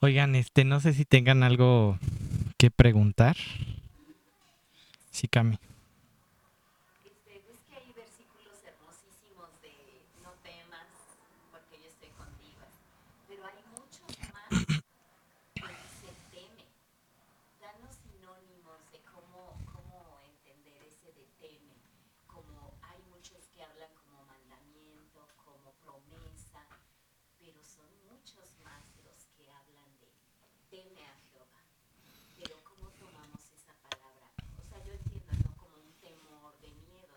Oigan, este, no sé si tengan algo que preguntar. Sí, Cami. Este, ves que hay versículos hermosísimos de no temas porque yo estoy contigo, pero hay muchos más que dice teme. Danos sinónimos de cómo, cómo entender ese de teme. Como hay muchos que hablan como mandamiento, como promesa, pero son muchos más los que hablan de teme a Jehová. Pero ¿cómo tomamos esa palabra? O sea, yo entiendo, ¿no? Como un temor de miedo.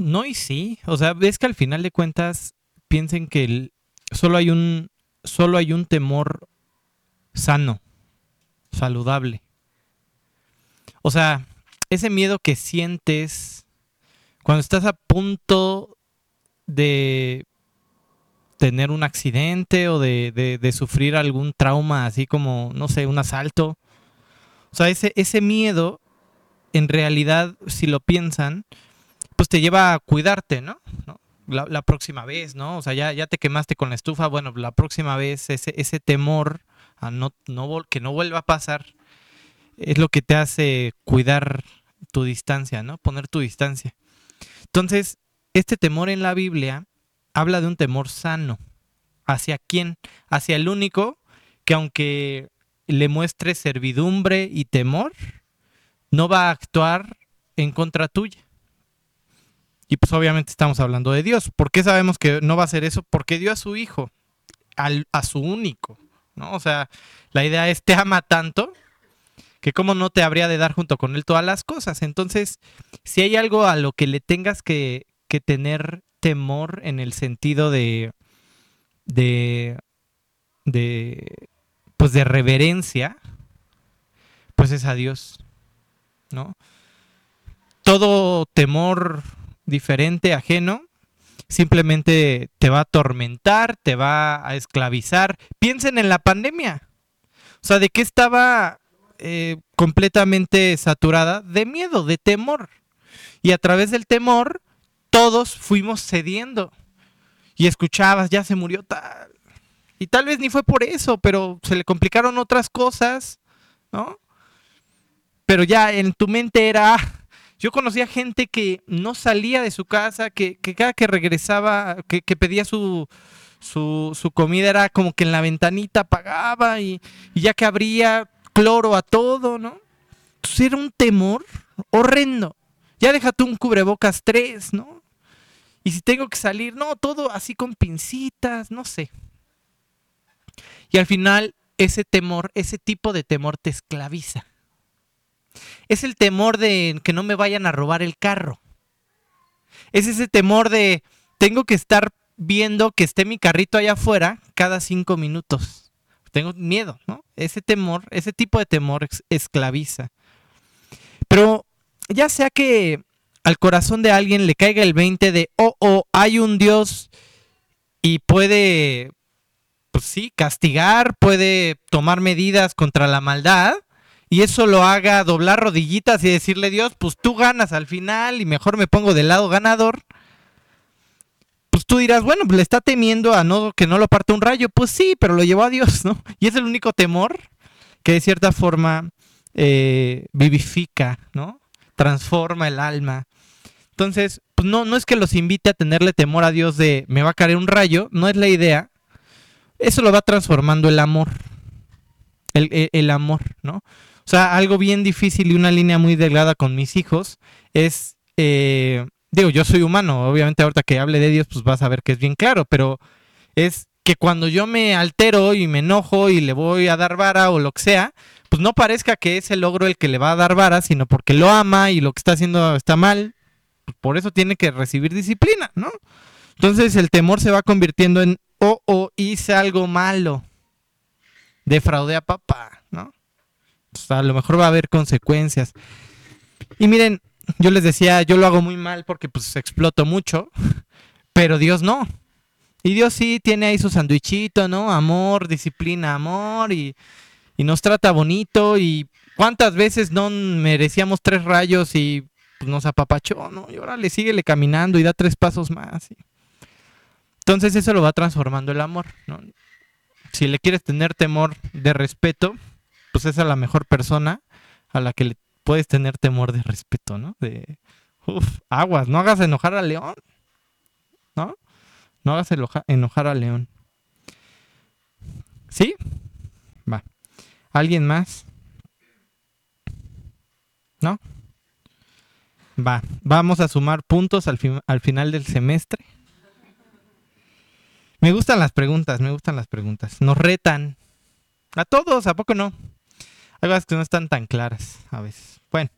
No y sí, o sea, ves que al final de cuentas piensen que solo hay un solo hay un temor sano, saludable. O sea, ese miedo que sientes cuando estás a punto de tener un accidente o de, de- de sufrir algún trauma, así como, no sé, un asalto. O sea, ese, ese miedo, en realidad, si lo piensan, pues te lleva a cuidarte, ¿no? La, la próxima vez, ¿no? O sea, ya, ya te quemaste con la estufa, bueno, la próxima vez ese, ese temor a no, no que no vuelva a pasar es lo que te hace cuidar tu distancia, ¿no? Poner tu distancia. Entonces, este temor en la Biblia habla de un temor sano. ¿Hacia quién? Hacia el único que aunque le muestre servidumbre y temor, no va a actuar en contra tuya. Y pues obviamente estamos hablando de Dios. ¿Por qué sabemos que no va a hacer eso? Porque dio a su hijo, al- a su único, ¿no? O sea, la idea es, te ama tanto que cómo no te habría de dar junto con él todas las cosas. Entonces, si hay algo a lo que le tengas que, que tener temor en el sentido de, de, de, pues de reverencia, pues es a Dios, ¿no? Todo temor diferente, ajeno, simplemente te va a atormentar, te va a esclavizar. Piensen en la pandemia. O sea, ¿de qué estaba eh, completamente saturada? De miedo, de temor. Y a través del temor, todos fuimos cediendo. Y escuchabas, ya se murió tal. Y tal vez ni fue por eso, pero se le complicaron otras cosas, ¿no? Pero ya en tu mente era, "Ah, yo conocía gente que no salía de su casa, que, cada que regresaba, que, pedía su, comida era como que en la ventanita apagaba y, y ya que abría cloro a todo, ¿no? Entonces era un temor horrendo. Ya déjate un cubrebocas tres, ¿no? Y si tengo que salir, no, todo así con pincitas, no sé. Y al final ese temor, ese tipo de temor te esclaviza. Es el temor de que no me vayan a robar el carro. Es ese temor de tengo que estar viendo que esté mi carrito allá afuera cada cinco minutos. Tengo miedo, ¿no? Ese temor, ese tipo de temor esclaviza. Pero ya sea que al corazón de alguien le caiga el 20 de, oh, oh, hay un Dios y puede, pues sí, castigar, puede tomar medidas contra la maldad, y eso lo haga doblar rodillitas y decirle, Dios, pues tú ganas al final y mejor me pongo del lado ganador. Pues tú dirás, bueno, pues le está temiendo a no que no lo parte un rayo. Pues sí, pero lo llevó a Dios, ¿no? Y es el único temor que de cierta forma eh, vivifica, ¿no? Transforma el alma. Entonces, pues no, no es que los invite a tenerle temor a Dios de me va a caer un rayo, no es la idea. Eso lo va transformando el amor. El, el- el amor, ¿no? O sea, algo bien difícil y una línea muy delgada con mis hijos es, eh, digo, yo soy humano, obviamente ahorita que hable de Dios, pues vas a ver que es bien claro, pero es que cuando yo me altero y me enojo y le voy a dar vara o lo que sea, pues no parezca que es el logro el que le va a dar vara, sino porque lo ama y lo que está haciendo está mal, pues por eso tiene que recibir disciplina, ¿no? Entonces el temor se va convirtiendo en, oh, oh, hice algo malo, defraudé a papá. Pues a lo mejor va a haber consecuencias. Y miren, yo les decía, yo lo hago muy mal porque pues exploto mucho, pero Dios no. Y Dios sí tiene ahí su sandwichito, ¿no? Amor, disciplina, amor y, y nos trata bonito y cuántas veces no merecíamos tres rayos y pues, nos apapachó, ¿no? Y ahora le síguele caminando y da tres pasos más. Entonces eso lo va transformando el amor, si le quieres tener temor de respeto, pues es la mejor persona a la que le puedes tener temor de respeto, ¿no? De, uf, aguas, no hagas enojar al león, ¿no? No hagas enoja- enojar al león. ¿Sí? Va. ¿Alguien más? ¿No? Va. Vamos a sumar puntos al final del semestre. Me gustan las preguntas, me gustan las preguntas. Nos retan. A todos, ¿a poco no? Hay cosas que no están tan claras a veces. Bueno.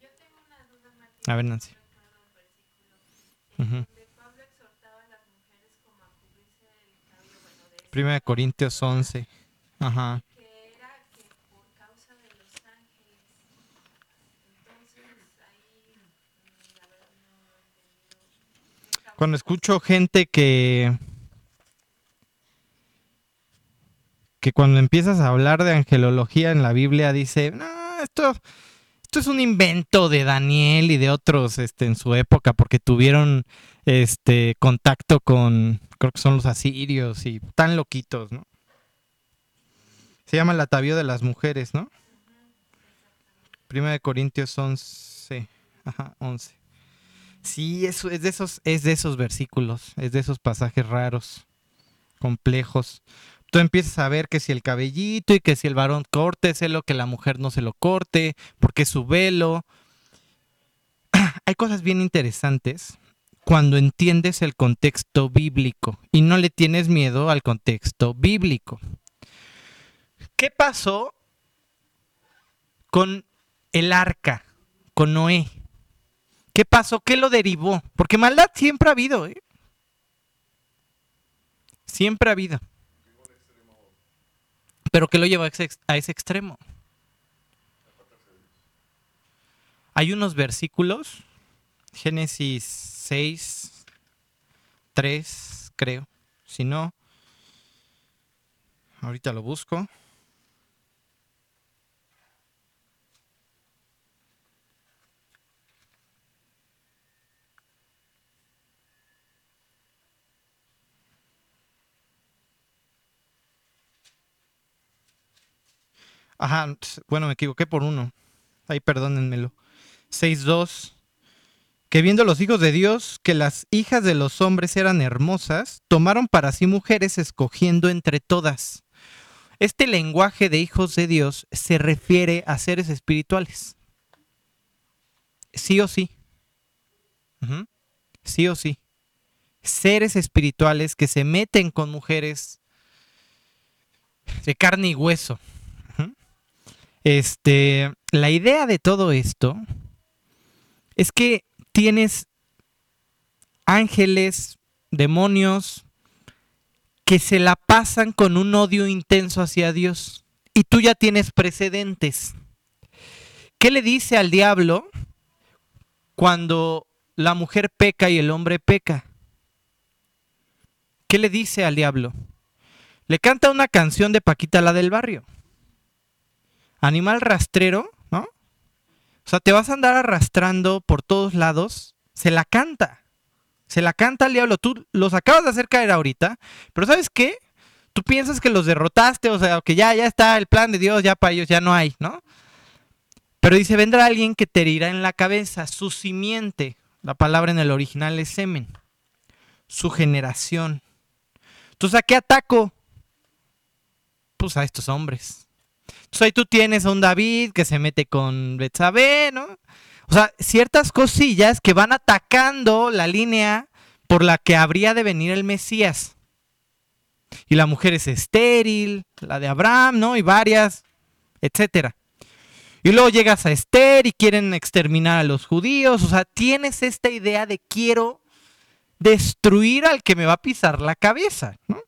A ver, Nancy. Primera de Corintios 11. Ajá. que era que por causa de los ángeles. Entonces ahí, mm, la verdad no he entendido. Cuando escucho gente que que cuando empiezas a hablar de angelología en la Biblia dice, no, esto, esto es un invento de Daniel y de otros este, en su época porque tuvieron este contacto con, creo que son los asirios y tan loquitos, ¿no? Se llama el atavío de las mujeres, ¿no? Primera de Corintios 11, ajá, 11. Sí, es de esos, es de esos versículos, es de esos pasajes raros, complejos. Tú empiezas a ver que si el cabellito y que si el varón córteselo, que la mujer no se lo corte, porque su velo. Hay cosas bien interesantes cuando entiendes el contexto bíblico y no le tienes miedo al contexto bíblico. ¿Qué pasó con el arca, con Noé? ¿Qué pasó? ¿Qué lo derivó? Porque maldad siempre ha habido, ¿eh? Siempre ha habido. Pero ¿qué lo llevó a ese, a ese extremo? Hay unos versículos, Génesis 6, 3, creo. Si no, ahorita lo busco. Ajá, bueno, me equivoqué por uno. Ahí perdónenmelo. 6.2. Que viendo los hijos de Dios que las hijas de los hombres eran hermosas, tomaron para sí mujeres escogiendo entre todas. Este lenguaje de hijos de Dios se refiere a seres espirituales. Sí o sí. Sí o sí. Seres espirituales que se meten con mujeres de carne y hueso. Este, la idea de todo esto es que tienes ángeles, demonios, que se la pasan con un odio intenso hacia Dios. Y tú ya tienes precedentes. ¿Qué le dice al diablo cuando la mujer peca y el hombre peca? ¿Qué le dice al diablo? Le canta una canción de Paquita la del barrio. Animal rastrero, ¿no? O sea, te vas a andar arrastrando por todos lados. Se la canta. Se la canta al diablo. Tú los acabas de hacer caer ahorita. Pero ¿sabes qué? Tú piensas que los derrotaste, o sea, que ya, ya está el plan de Dios, ya para ellos ya no hay, ¿no? Pero dice, vendrá alguien que te herirá en la cabeza, su simiente. La palabra en el original es semen. Su generación. Entonces, ¿a qué ataco? Pues a estos hombres. Entonces ahí tú tienes a un David que se mete con Betsabé, ¿no? O sea, ciertas cosillas que van atacando la línea por la que habría de venir el Mesías. Y la mujer es estéril, la de Abraham, ¿no? Y varias, etcétera. Y luego llegas a Esther y quieren exterminar a los judíos. O sea, tienes esta idea de quiero destruir al que me va a pisar la cabeza, ¿no?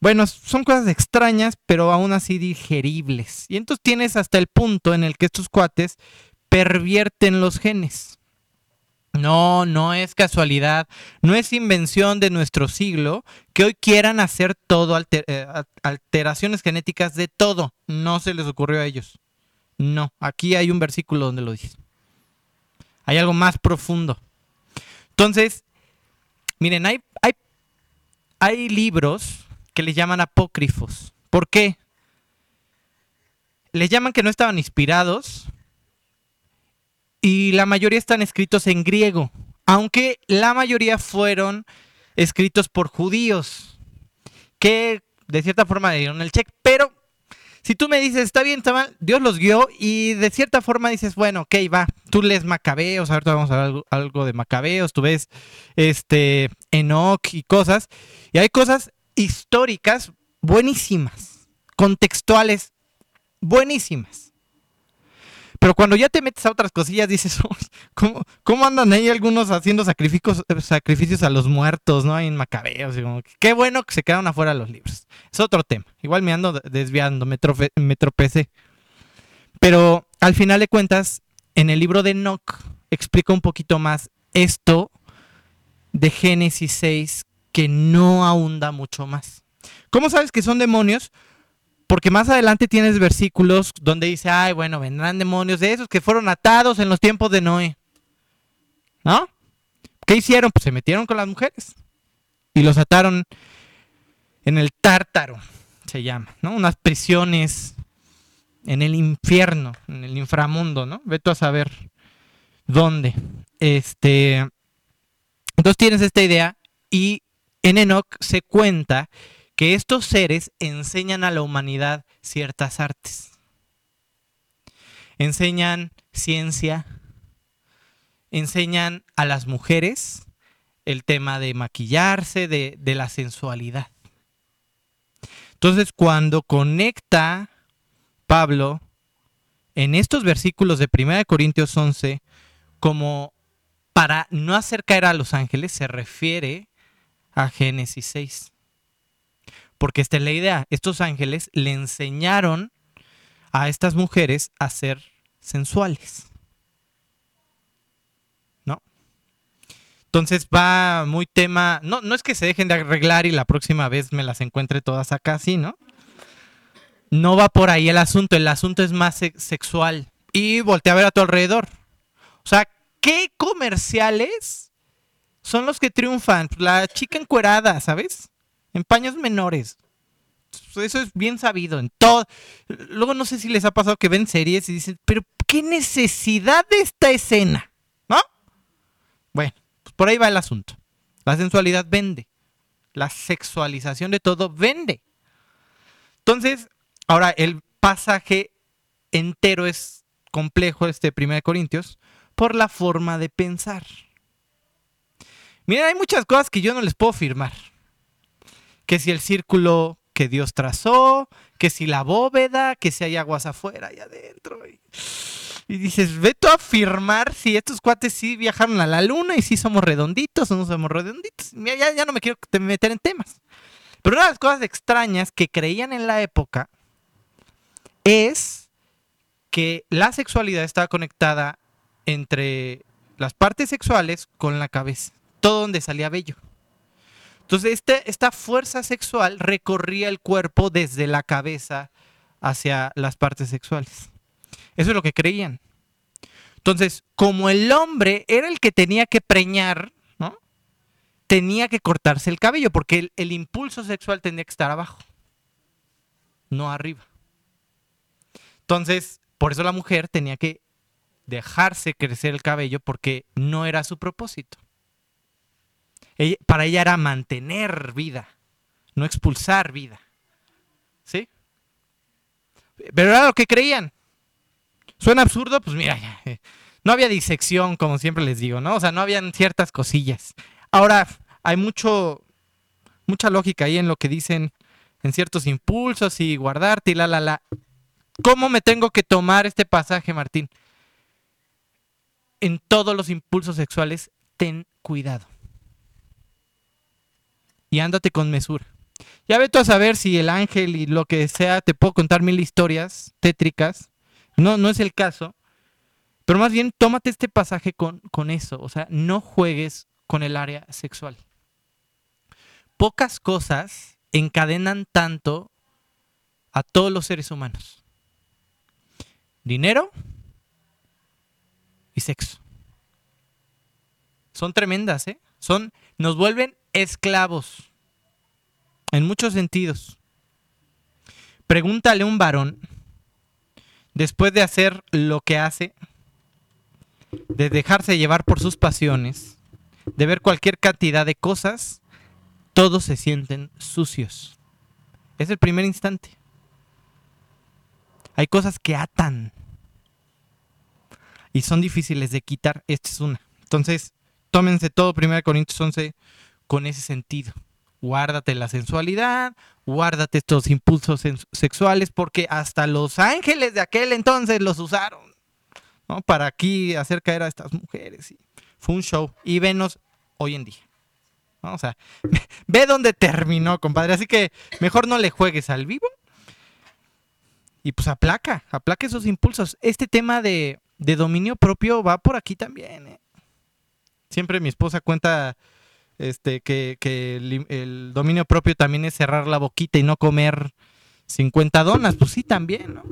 Bueno, son cosas extrañas, pero aún así digeribles. Y entonces tienes hasta el punto en el que estos cuates pervierten los genes. No, no es casualidad, no es invención de nuestro siglo que hoy quieran hacer todo, alter- eh, alteraciones genéticas de todo. No se les ocurrió a ellos. No, aquí hay un versículo donde lo dice. Hay algo más profundo. Entonces, miren, hay, hay, hay libros que le llaman apócrifos. ¿Por qué? Les llaman que no estaban inspirados y la mayoría están escritos en griego, aunque la mayoría fueron escritos por judíos, que de cierta forma dieron el check, pero si tú me dices, está bien, está mal, Dios los guió y de cierta forma dices, bueno, ok, va, tú lees Macabeos, ahorita vamos a ver algo, algo de Macabeos, tú ves este Enoch y cosas, y hay cosas históricas buenísimas, contextuales buenísimas. Pero cuando ya te metes a otras cosillas, dices, ¿cómo, cómo andan ahí algunos haciendo sacrificios, sacrificios a los muertos, ¿no? Hay en Macabeos. qué bueno que se quedaron afuera los libros. Es otro tema. Igual me ando desviando, me, me tropecé. Pero al final de cuentas, en el libro de Enoch explica un poquito más esto de Génesis 6 que no ahonda mucho más. ¿Cómo sabes que son demonios? Porque más adelante tienes versículos donde dice, ay, bueno, vendrán demonios de esos que fueron atados en los tiempos de Noé. ¿No? ¿Qué hicieron? Pues se metieron con las mujeres y los ataron en el tártaro, se llama, ¿no? Unas prisiones en el infierno, en el inframundo, ¿no? Vete a saber dónde. Este, entonces tienes esta idea y en Enoch se cuenta que estos seres enseñan a la humanidad ciertas artes. Enseñan ciencia, enseñan a las mujeres el tema de maquillarse, de, la sensualidad. Entonces, cuando conecta Pablo en estos versículos de 1 Corintios 11, como para no hacer caer a los ángeles, se refiere a Génesis 6. Porque esta es la idea. Estos ángeles le enseñaron a estas mujeres a ser sensuales. ¿No? Entonces va muy tema. No, no es que se dejen de arreglar y la próxima vez me las encuentre todas acá, sí, ¿no? No va por ahí el asunto. El asunto es más sexual. Y voltea a ver a tu alrededor. O sea, ¿qué comerciales son los que triunfan? La chica encuerada, ¿sabes? en paños menores. Eso es bien sabido en todo. Luego no sé si les ha pasado que ven series y dicen, pero ¿qué necesidad de esta escena? ¿No? Bueno, pues por ahí va el asunto. La sensualidad vende. La sexualización de todo vende. Entonces, ahora el pasaje entero es complejo, este 1 Corintios, por la forma de pensar. Miren, hay muchas cosas que yo no les puedo firmar que si el círculo que Dios trazó, que si la bóveda, que si hay aguas afuera y adentro. Y, dices, veto a afirmar si estos cuates sí viajaron a la luna y si somos redonditos o no somos redonditos. Ya, ya no me quiero meter en temas. Pero una de las cosas extrañas que creían en la época es que la sexualidad estaba conectada entre las partes sexuales con la cabeza, todo donde salía bello. Entonces, este, esta fuerza sexual recorría el cuerpo desde la cabeza hacia las partes sexuales. Eso es lo que creían. Entonces, como el hombre era el que tenía que preñar. Tenía que cortarse el cabello, porque el impulso sexual tenía que estar abajo, no arriba. Entonces, por eso la mujer tenía que dejarse crecer el cabello porque no era su propósito para ella era mantener vida, no expulsar vida. ¿Sí? Pero era lo que creían. ¿Suena absurdo? Pues mira, eh, no había disección, como siempre les digo, ¿no? O sea, no habían ciertas cosillas. Ahora, hay mucho, mucha lógica ahí en lo que dicen en ciertos impulsos y guardarte y la, la, la. ¿Cómo me tengo que tomar este pasaje, Martín? En todos los impulsos sexuales, ten cuidado y ándate con mesura. Ya ve tú a saber si el ángel y lo que sea, te puedo contar mil historias tétricas. No, no es el caso. Pero más bien tómate este pasaje con, con eso. O sea, no juegues con el área sexual. Pocas cosas encadenan tanto a todos los seres humanos. Dinero y sexo. Son tremendas, ¿eh? Son, nos vuelven esclavos. en muchos sentidos. Pregúntale a un varón, después de hacer lo que hace, de dejarse llevar por sus pasiones, de ver cualquier cantidad de cosas, todos se sienten sucios. Es el primer instante. Hay cosas que atan y son difíciles de quitar. Esta es una. Entonces, tómense todo 1 Corintios 11 con ese sentido. Guárdate la sensualidad, guárdate estos impulsos sexuales, porque hasta los ángeles de aquel entonces los usaron, ¿no? Para aquí hacer caer a estas mujeres. fue un show. Y venos hoy en día. O sea, ve dónde terminó, compadre. Así que mejor no le juegues al vivo. Y pues aplaca, aplaca esos impulsos. Este tema de, de dominio propio va por aquí también. ¿eh? Siempre mi esposa cuenta este, que, el, dominio propio también es cerrar la boquita y no comer 50 donas, pues sí, también, ¿no?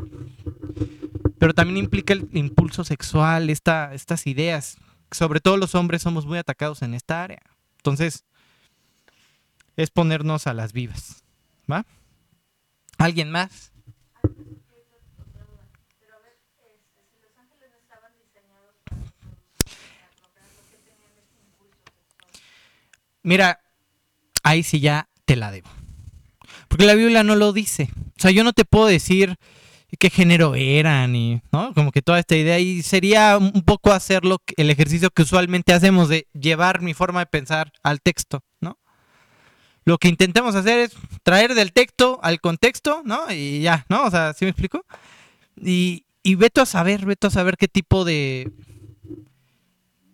Pero también implica el impulso sexual, esta, estas ideas. Sobre todo los hombres somos muy atacados en esta área. Entonces, es ponernos a las vivas, ¿va? ¿Alguien más? Mira, ahí sí ya te la debo. Porque la Biblia no lo dice. O sea, yo no te puedo decir qué género eran y, ¿no? Como que toda esta idea. Y sería un poco hacerlo el ejercicio que usualmente hacemos de llevar mi forma de pensar al texto, ¿no? Lo que intentemos hacer es traer del texto al contexto, ¿no? Y ya, ¿no? O sea, ¿sí me explico? Y, y a saber, veto a saber qué tipo de,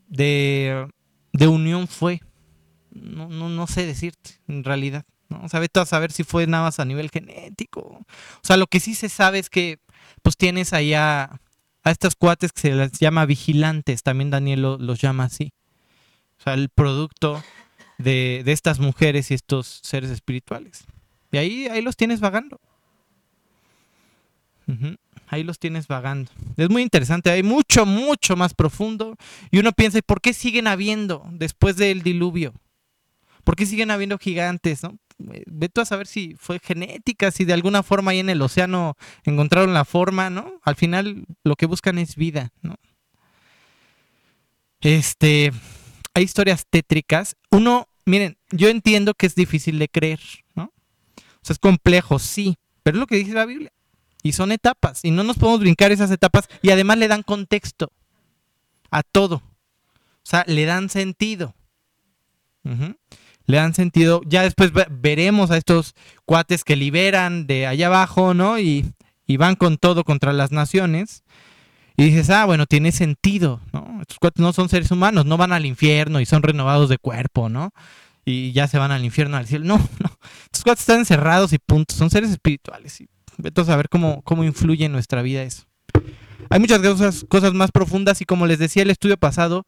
de, de unión fue no, no, no sé decirte, en realidad. ¿no? O sea, a saber si fue nada más a nivel genético. O sea, lo que sí se sabe es que pues tienes allá a estas cuates que se les llama vigilantes, también Daniel los llama así. O sea, el producto de, de, estas mujeres y estos seres espirituales. Y ahí, ahí los tienes vagando. Ahí los tienes vagando. Es muy interesante, hay mucho, mucho más profundo. Y uno piensa, ¿por qué siguen habiendo después del diluvio? ¿Por qué siguen habiendo gigantes? ¿no? Eh, Vete a saber si fue genética, si de alguna forma ahí en el océano encontraron la forma, ¿no? Al final lo que buscan es vida, ¿no? Este, hay historias tétricas. Uno, miren, yo entiendo que es difícil de creer, ¿no? O sea, es complejo, sí, pero es lo que dice la Biblia. Y son etapas, y no nos podemos brincar esas etapas, y además le dan contexto a todo. O sea, le dan sentido le dan sentido. Ya después veremos a estos cuates que liberan de allá abajo, ¿no? Y, van con todo contra las naciones. Y dices, ah, bueno, tiene sentido, ¿no? Estos cuates no son seres humanos, no van al infierno y son renovados de cuerpo, ¿no? Y ya se van al infierno, al cielo. No, no. Estos cuates están encerrados y punto. Son seres espirituales. Y vete a saber cómo, cómo influye en nuestra vida eso. Hay muchas cosas más profundas y como les decía el estudio pasado,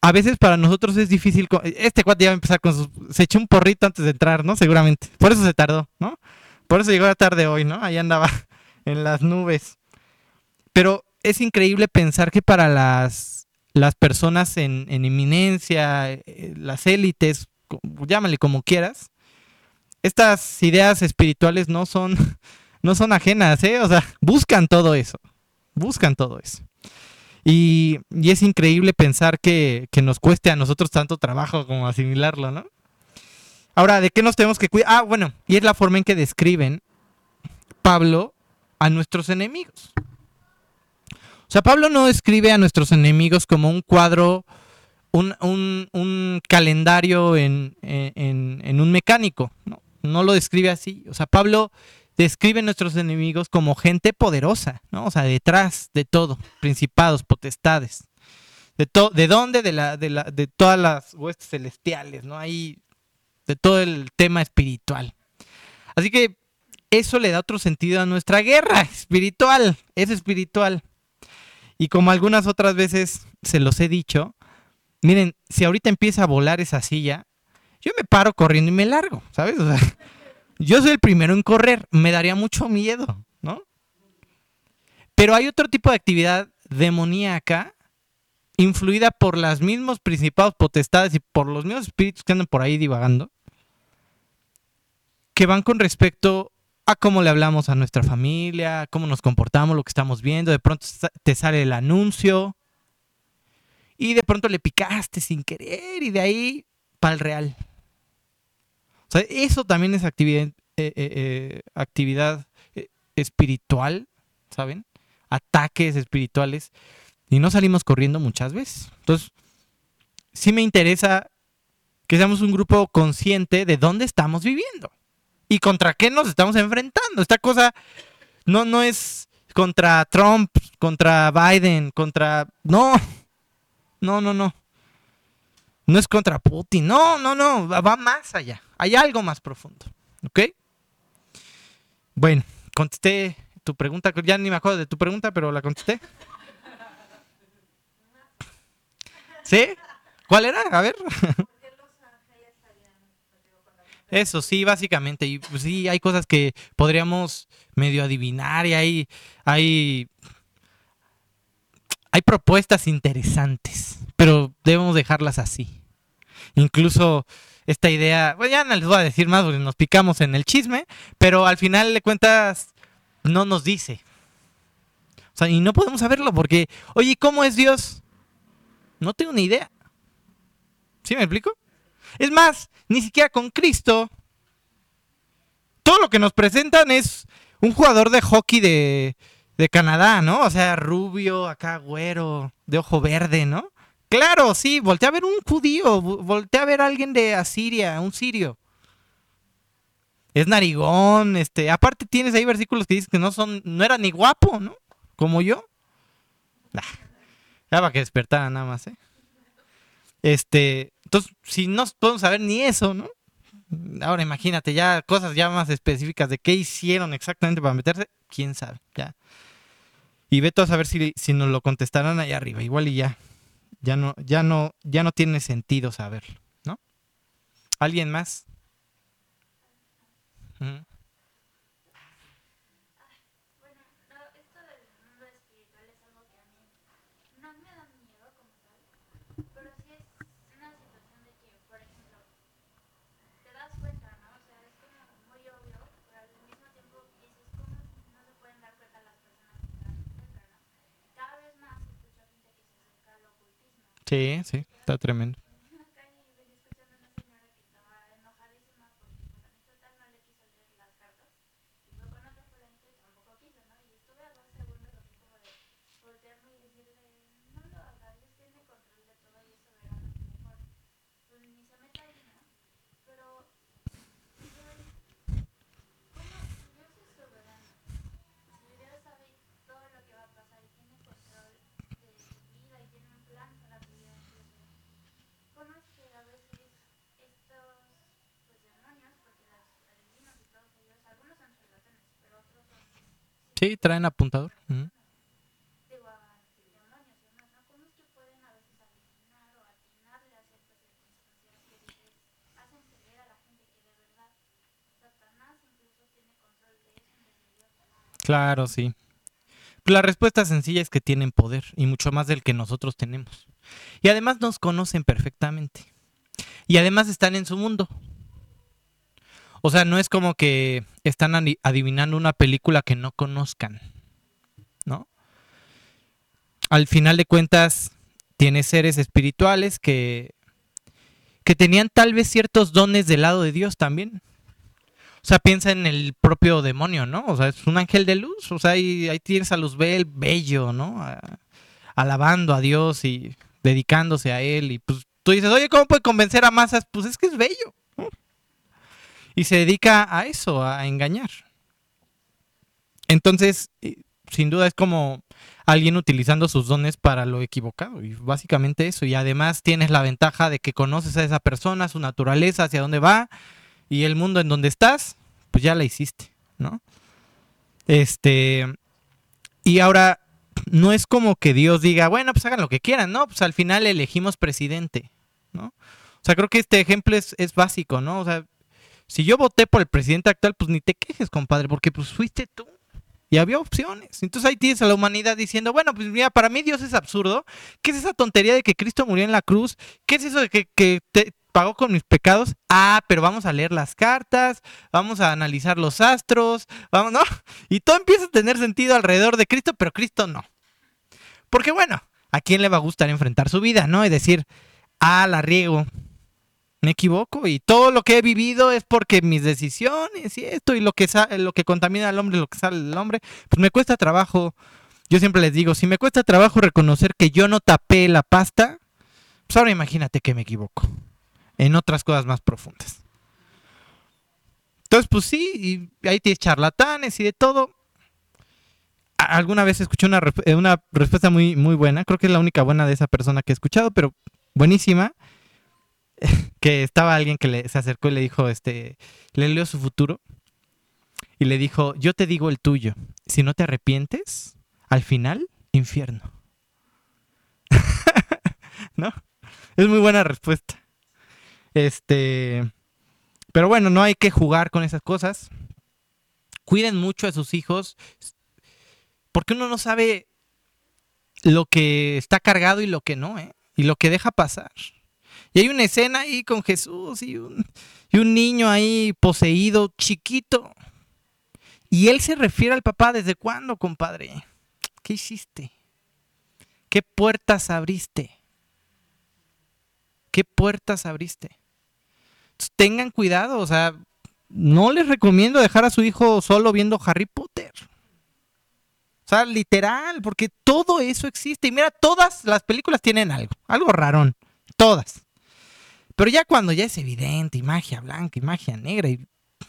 a veces para nosotros es difícil. Este cuate ya va a empezar con sus. Se echó un porrito antes de entrar, ¿no? Seguramente. Por eso se tardó, ¿no? Por eso llegó la tarde hoy, ¿no? Ahí andaba en las nubes. Pero es increíble pensar que para las, las personas en, en eminencia, eh, las élites, llámale como quieras, estas ideas espirituales no son, no son ajenas, ¿eh? O sea, buscan todo eso. Buscan todo eso. Y, es increíble pensar que, nos cueste a nosotros tanto trabajo como asimilarlo, ¿no? Ahora, ¿de qué nos tenemos que cuidar? Ah, bueno, y es la forma en que describen Pablo a nuestros enemigos. O sea, Pablo no describe a nuestros enemigos como un cuadro, un, calendario en, en, un mecánico, ¿no? No lo describe así. O sea, Pablo describe nuestros enemigos como gente poderosa, ¿no? O sea, detrás de todo, principados, potestades. ¿De, ¿De dónde? De, la, de, la, de todas las huestes celestiales, ¿no? Ahí, de todo el tema espiritual. Así que eso le da otro sentido a nuestra guerra espiritual, es espiritual. Y como algunas otras veces se los he dicho, miren, si ahorita empieza a volar esa silla, yo me paro corriendo y me largo, ¿sabes? O sea, yo soy el primero en correr, me daría mucho miedo, ¿no? Pero hay otro tipo de actividad demoníaca influida por las mismos principados potestades y por los mismos espíritus que andan por ahí divagando, que van con respecto a cómo le hablamos a nuestra familia, cómo nos comportamos, lo que estamos viendo. De pronto te sale el anuncio y de pronto le picaste sin querer y de ahí para el real. O sea, eso también es actividad, eh, eh, eh, actividad espiritual, ¿saben? Ataques espirituales y no salimos corriendo muchas veces. Entonces, sí me interesa que seamos un grupo consciente de dónde estamos viviendo y contra qué nos estamos enfrentando. Esta cosa no, no es contra Trump, contra Biden, contra... No, no, no, no. No es contra Putin, no, no, no, va más allá. Hay algo más profundo, ¿ok? Bueno, contesté tu pregunta, ya ni me acuerdo de tu pregunta, pero la contesté. ¿Sí? ¿Cuál era? A ver. Eso sí, básicamente. Y pues, sí, hay cosas que podríamos medio adivinar y hay, hay, hay propuestas interesantes, pero debemos dejarlas así. Incluso esta idea, bueno, ya no les voy a decir más porque nos picamos en el chisme, pero al final de cuentas no nos dice. O sea, y no podemos saberlo porque, oye, ¿cómo es Dios? No tengo ni idea. ¿Sí me explico? Es más, ni siquiera con Cristo. Todo lo que nos presentan es un jugador de hockey de, de Canadá, ¿no? O sea, rubio, acá güero, de ojo verde, ¿no? Claro, sí, voltea a ver un judío, voltea a ver a alguien de Asiria, un sirio. Es narigón, este, aparte tienes ahí versículos que dicen que no son, no era ni guapo, ¿no? Como yo. ya para que despertara nada más, ¿eh? Este, entonces, si no podemos saber ni eso, ¿no? Ahora imagínate ya cosas ya más específicas de qué hicieron exactamente para meterse, quién sabe, ya. Y ve a saber si, si nos lo contestarán allá arriba, igual y ya. Ya no, ya no, ya no tiene sentido saberlo, ¿no? ¿Alguien más? Sí, sí, está tremendo. Sí, traen apuntador. Claro, sí. La respuesta sencilla es que tienen poder y mucho más del que nosotros tenemos. Y además nos conocen perfectamente. Y además están en su mundo. O sea, no es como que están adivinando una película que no conozcan, ¿no? Al final de cuentas, tiene seres espirituales que, que tenían tal vez ciertos dones del lado de Dios también. O sea, piensa en el propio demonio, ¿no? O sea, es un ángel de luz. O sea, ahí, tienes a Luzbel bello, ¿no? alabando a Dios y dedicándose a él. Y pues tú dices, oye, ¿cómo puede convencer a masas? Pues es que es bello y se dedica a eso, a engañar. Entonces, sin duda es como alguien utilizando sus dones para lo equivocado y básicamente eso. Y además tienes la ventaja de que conoces a esa persona, su naturaleza, hacia dónde va y el mundo en donde estás, pues ya la hiciste, ¿no? Este, y ahora no es como que Dios diga, bueno, pues hagan lo que quieran, ¿no? Pues al final elegimos presidente, ¿no? O sea, creo que este ejemplo es, es básico, ¿no? O sea, si yo voté por el presidente actual, pues ni te quejes, compadre, porque pues fuiste tú. Y había opciones. Entonces ahí tienes a la humanidad diciendo, bueno, pues mira, para mí Dios es absurdo. ¿Qué es esa tontería de que Cristo murió en la cruz? ¿Qué es eso de que, que te pagó con mis pecados? Ah, pero vamos a leer las cartas, vamos a analizar los astros, vamos, ¿no? Y todo empieza a tener sentido alrededor de Cristo, pero Cristo no. Porque bueno, ¿a quién le va a gustar enfrentar su vida, no? Y decir, ah, la riego, me equivoco y todo lo que he vivido es porque mis decisiones y esto y lo que, lo que contamina al hombre, lo que sale del hombre, pues me cuesta trabajo. Yo siempre les digo, si me cuesta trabajo reconocer que yo no tapé la pasta, pues ahora imagínate que me equivoco en otras cosas más profundas. Entonces, pues sí, y ahí tienes charlatanes y de todo. Alguna vez escuché una, una respuesta muy, muy buena, creo que es la única buena de esa persona que he escuchado, pero buenísima que estaba alguien que le, se acercó y le dijo, este, le leo su futuro y le dijo, yo te digo el tuyo, si no te arrepientes, al final, infierno. ¿No? Es muy buena respuesta. Este, pero bueno, no hay que jugar con esas cosas. Cuiden mucho a sus hijos, porque uno no sabe lo que está cargado y lo que no, ¿eh? Y lo que deja pasar. Y hay una escena ahí con Jesús y un, y un niño ahí poseído, chiquito. Y él se refiere al papá, ¿desde cuándo, compadre? ¿Qué hiciste? ¿Qué puertas abriste? ¿Qué puertas abriste? tengan cuidado, o sea, no les recomiendo dejar a su hijo solo viendo Harry Potter. O sea, literal, porque todo eso existe. Y mira, todas las películas tienen algo, algo rarón. Todas. Pero ya cuando ya es evidente, y magia blanca, y magia negra, y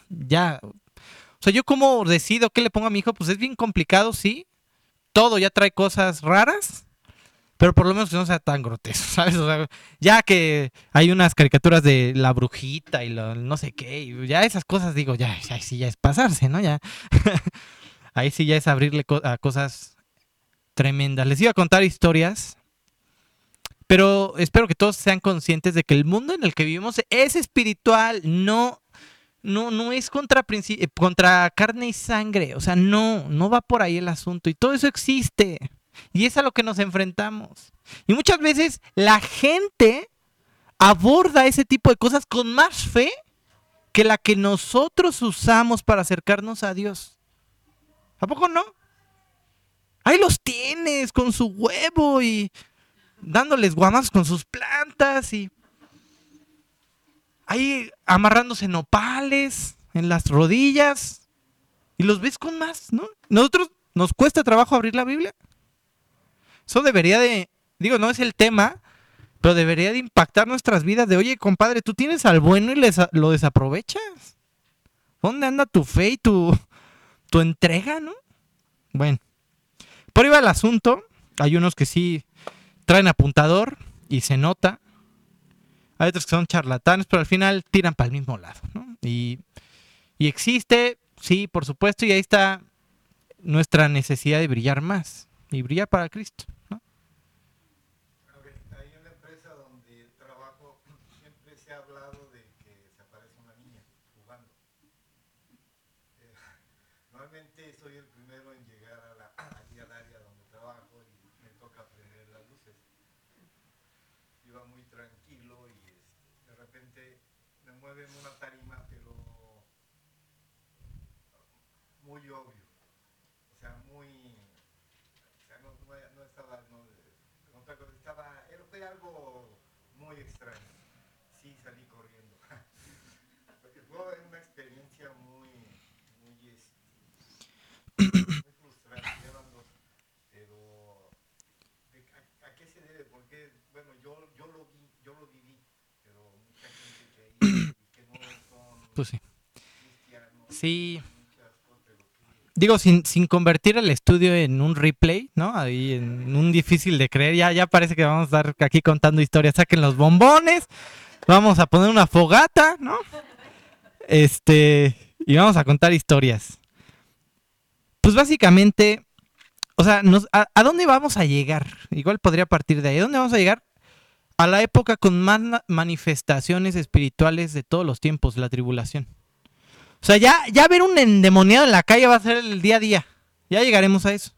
ya. O sea, yo como decido qué le pongo a mi hijo, pues es bien complicado, sí. Todo ya trae cosas raras, pero por lo menos que no sea tan grotesco, ¿sabes? O sea, ya que hay unas caricaturas de la brujita y lo, no sé qué, y ya esas cosas digo, ya, ya sí ya es pasarse, ¿no? Ya. Ahí sí ya es abrirle a cosas tremendas. Les iba a contar historias pero espero que todos sean conscientes de que el mundo en el que vivimos es espiritual, no, no, no es contra, eh, contra carne y sangre. O sea, no, no va por ahí el asunto. Y todo eso existe. Y es a lo que nos enfrentamos. Y muchas veces la gente aborda ese tipo de cosas con más fe que la que nosotros usamos para acercarnos a Dios. ¿A poco no? Ahí los tienes con su huevo y dándoles guamas con sus plantas y ahí amarrándose nopales en las rodillas y los ves con más, ¿no? Nosotros nos cuesta trabajo abrir la Biblia. Eso debería de, digo, no es el tema, pero debería de impactar nuestras vidas de, oye, compadre, tú tienes al bueno y les, lo desaprovechas. ¿Dónde anda tu fe y tu, tu entrega, no? Bueno, por ahí va el asunto. Hay unos que sí traen apuntador y se nota. Hay otros que son charlatanes, pero al final tiran para el mismo lado. Y, y existe, sí, por supuesto, y ahí está nuestra necesidad de brillar más y brillar para Cristo. Pues sí. Sí. Digo, sin, sin convertir el estudio en un replay, ¿no? Ahí en un difícil de creer. Ya, ya parece que vamos a estar aquí contando historias. Saquen los bombones. Vamos a poner una fogata, ¿no? Este. Y vamos a contar historias. Pues básicamente, o sea, a, ¿a, dónde vamos a llegar? Igual podría partir de ahí. ¿A dónde vamos a llegar? A la época con más manifestaciones espirituales de todos los tiempos, la tribulación. O sea, ya, ya ver un endemoniado en la calle va a ser el día a día. Ya llegaremos a eso.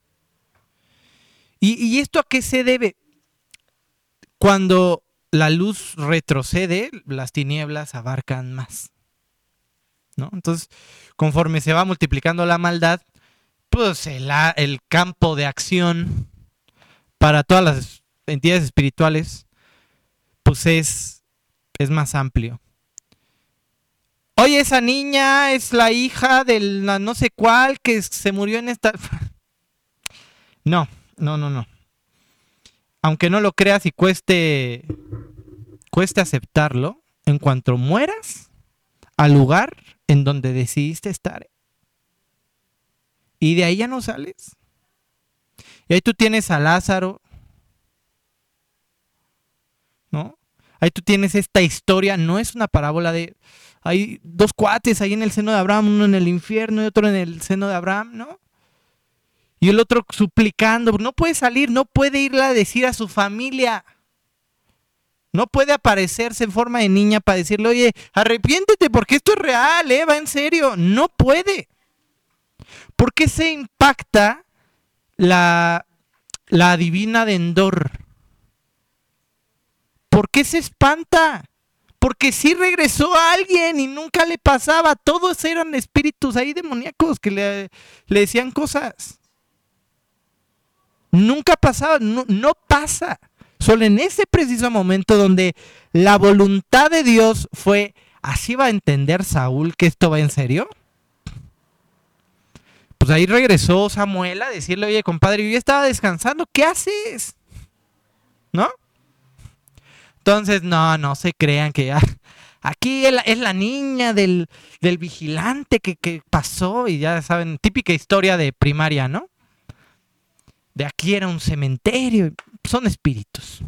¿Y, esto a qué se debe? Cuando la luz retrocede, las tinieblas abarcan más. ¿no? Entonces, conforme se va multiplicando la maldad, pues el campo de acción para todas las entidades espirituales, pues es, es más amplio. Oye, esa niña es la hija del no sé cuál que se murió en esta... No, no, no, no. Aunque no lo creas y cueste, cueste aceptarlo, en cuanto mueras al lugar en donde decidiste estar, y de ahí ya no sales. Y ahí tú tienes a Lázaro, ¿no? Ahí tú tienes esta historia, no es una parábola de, hay dos cuates ahí en el seno de Abraham, uno en el infierno y otro en el seno de Abraham, ¿no? Y el otro suplicando, no puede salir, no puede irle a decir a su familia. No puede aparecerse en forma de niña para decirle, oye, arrepiéntete porque esto es real, ¿eh? va en serio. No puede. ¿Por qué se impacta la, la divina de Endor? ¿Por qué se espanta? Porque sí regresó alguien y nunca le pasaba. Todos eran espíritus ahí demoníacos que le, decían cosas. Nunca pasaba, no, no pasa. Solo en ese preciso momento donde la voluntad de Dios fue, así va a entender Saúl que esto va en serio pues ahí regresó Samuel a decirle, oye, compadre, yo estaba descansando, ¿qué haces? ¿No? Entonces, no, no se crean que ya, aquí es la, niña del, vigilante que, que, pasó y ya saben, típica historia de primaria, ¿no? De aquí era un cementerio, son espíritus.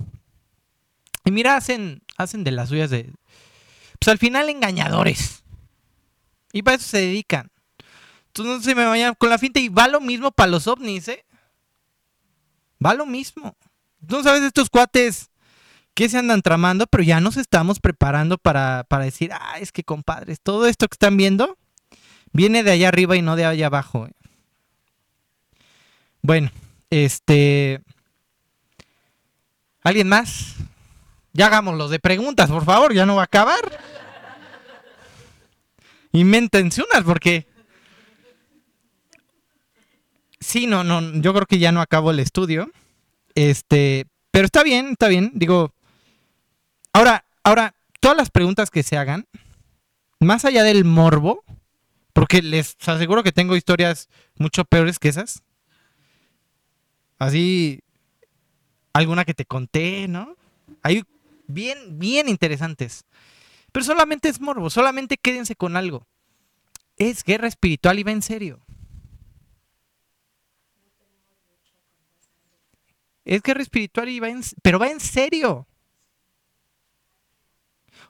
Y mira, hacen, hacen de las suyas de, pues al final engañadores. Y para eso se dedican. Entonces no se me vayan con la finta y va lo mismo para los ovnis, ¿eh? Va lo mismo. Tú no sabes estos cuates que se andan tramando, pero ya nos estamos preparando para, decir, ah, es que compadres, todo esto que están viendo viene de allá arriba y no de allá abajo. Bueno, este... ¿Alguien más? Ya hagámoslo de preguntas, por favor, ya no va a acabar. Invéntense unas porque Sí, no, no, yo creo que ya no acabo el estudio. Este, pero está bien, está bien. Digo, ahora, ahora, todas las preguntas que se hagan, más allá del morbo, porque les aseguro que tengo historias mucho peores que esas. Así, alguna que te conté, ¿no? Hay bien, bien interesantes. Pero solamente es morbo, solamente quédense con algo. Es guerra espiritual y va en serio. Es guerra espiritual y va en, pero va en serio.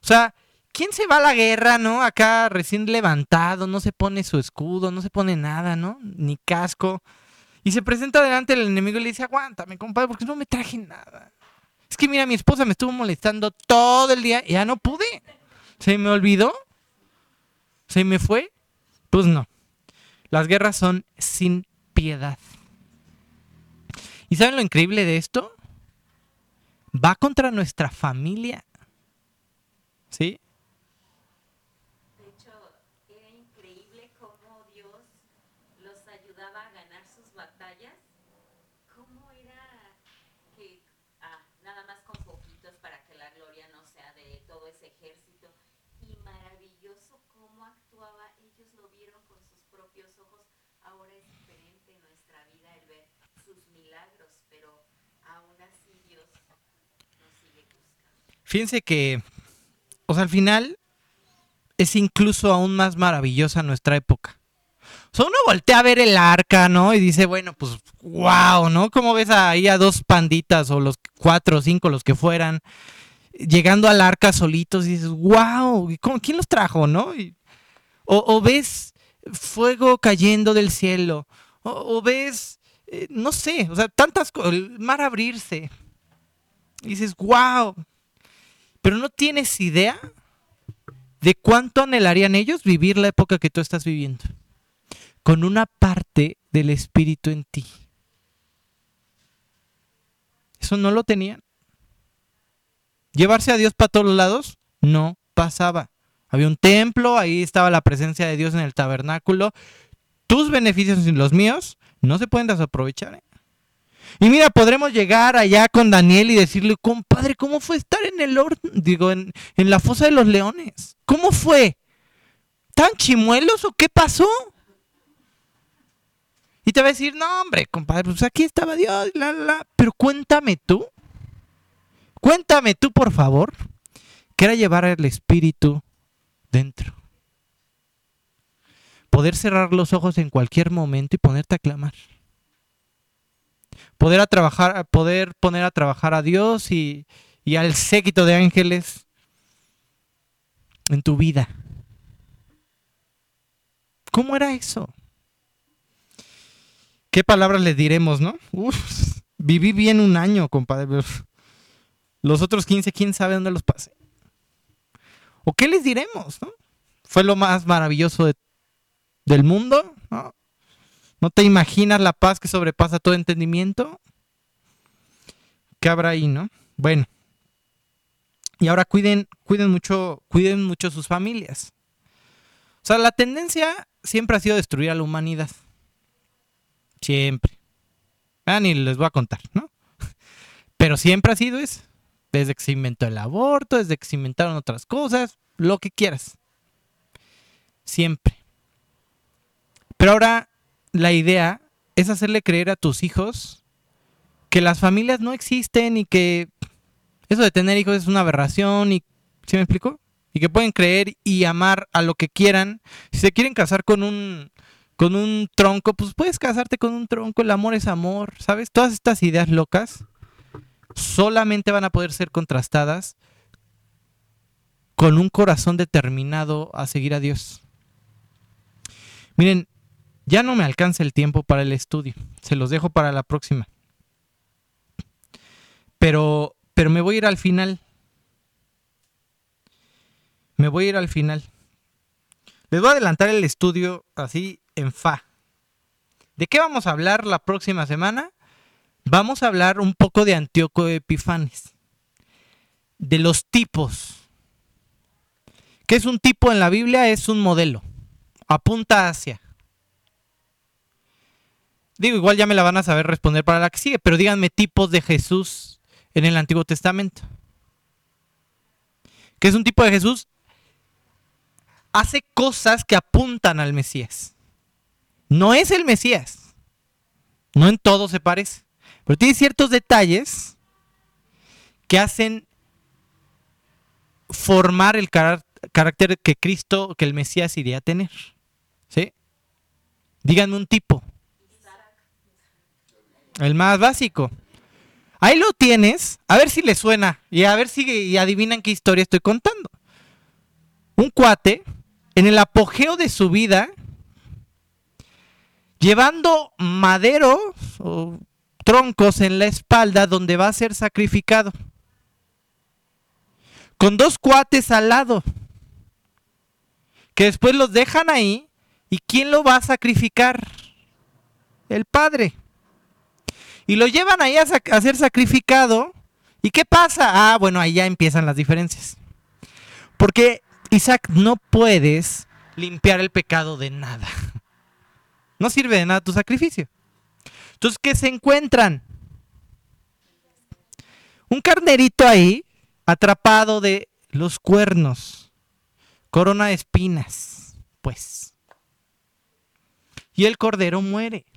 O sea, ¿quién se va a la guerra, no? Acá recién levantado, no se pone su escudo, no se pone nada, ¿no? Ni casco. Y se presenta delante del enemigo y le dice, aguántame, compadre, porque no me traje nada. Es que mira, mi esposa me estuvo molestando todo el día y ya no pude. ¿Se me olvidó? ¿Se me fue? Pues no. Las guerras son sin piedad. ¿Y saben lo increíble de esto? Va contra nuestra familia. ¿Sí? De hecho, era increíble cómo Dios los ayudaba a ganar sus batallas. ¿Cómo era que ah, nada más con poquitos para que la gloria no sea de todo ese ejército? Y maravilloso cómo actuaba. Ellos lo vieron con sus propios ojos. Ahora es diferente en nuestra vida el ver sus milagros, pero aún así Dios nos sigue buscando. Fíjense que, o sea, al final es incluso aún más maravillosa nuestra época. O sea, uno voltea a ver el arca, ¿no? Y dice, bueno, pues, wow, ¿no? ¿Cómo ves ahí a dos panditas o los cuatro o cinco, los que fueran, llegando al arca solitos y dices, wow, ¿quién los trajo, no? o, ves fuego cayendo del cielo, o ves eh, no sé, o sea, tantas cosas, el mar abrirse. Y dices, wow. Pero no tienes idea de cuánto anhelarían ellos vivir la época que tú estás viviendo. Con una parte del Espíritu en ti. Eso no lo tenían. Llevarse a Dios para todos lados no pasaba. Había un templo, ahí estaba la presencia de Dios en el tabernáculo. Tus beneficios y los míos no se pueden desaprovechar. ¿eh? Y mira, podremos llegar allá con Daniel y decirle, compadre, ¿cómo fue estar en el horno? Digo, en, la fosa de los leones. ¿Cómo fue? ¿Tan chimuelos o qué pasó? Y te va a decir, no, hombre, compadre, pues aquí estaba Dios, la, la. Pero cuéntame tú, cuéntame tú, por favor, que era llevar el espíritu dentro. Poder cerrar los ojos en cualquier momento y ponerte a clamar. Poder, a trabajar, poder poner a trabajar a Dios y, y al séquito de ángeles en tu vida. ¿Cómo era eso? ¿Qué palabras les diremos, no? Uf, viví bien un año, compadre. Los otros 15, quién sabe dónde los pasé. ¿O qué les diremos? Fue lo más maravilloso de, del mundo, ¿no? ¿No te imaginas la paz que sobrepasa todo entendimiento? ¿Qué habrá ahí, no? Bueno. Y ahora cuiden, cuiden mucho, cuiden mucho sus familias. O sea, la tendencia siempre ha sido destruir a la humanidad. Siempre. Ah, ni les voy a contar, ¿no? Pero siempre ha sido eso. Desde que se inventó el aborto, desde que se inventaron otras cosas, lo que quieras. Siempre. Pero ahora la idea es hacerle creer a tus hijos que las familias no existen y que eso de tener hijos es una aberración y ¿sí me explico? Y que pueden creer y amar a lo que quieran. Si se quieren casar con un con un tronco, pues puedes casarte con un tronco, el amor es amor, ¿sabes? Todas estas ideas locas solamente van a poder ser contrastadas con un corazón determinado a seguir a Dios. Miren, ya no me alcanza el tiempo para el estudio, se los dejo para la próxima. Pero, pero me voy a ir al final. Me voy a ir al final. Les voy a adelantar el estudio así en fa. ¿De qué vamos a hablar la próxima semana? Vamos a hablar un poco de Antíoco Epifanes. De los tipos. ¿Qué es un tipo en la Biblia? Es un modelo. Apunta hacia. Digo, igual ya me la van a saber responder para la que sigue, pero díganme tipos de Jesús en el Antiguo Testamento. ¿Qué es un tipo de Jesús? hace cosas que apuntan al Mesías. No es el Mesías. No en todo se parece. Pero tiene ciertos detalles que hacen formar el carácter que Cristo, que el Mesías iría a tener. ¿Sí? Díganme un tipo. El más básico. Ahí lo tienes. A ver si le suena. Y a ver si adivinan qué historia estoy contando. Un cuate en el apogeo de su vida, llevando maderos o troncos en la espalda donde va a ser sacrificado. Con dos cuates al lado, que después los dejan ahí, ¿y quién lo va a sacrificar? El padre. Y lo llevan ahí a, a ser sacrificado. ¿Y qué pasa? Ah, bueno, ahí ya empiezan las diferencias. Porque Isaac, no puedes limpiar el pecado de nada. No sirve de nada tu sacrificio. Entonces, ¿qué se encuentran? Un carnerito ahí, atrapado de los cuernos, corona de espinas, pues. Y el cordero muere.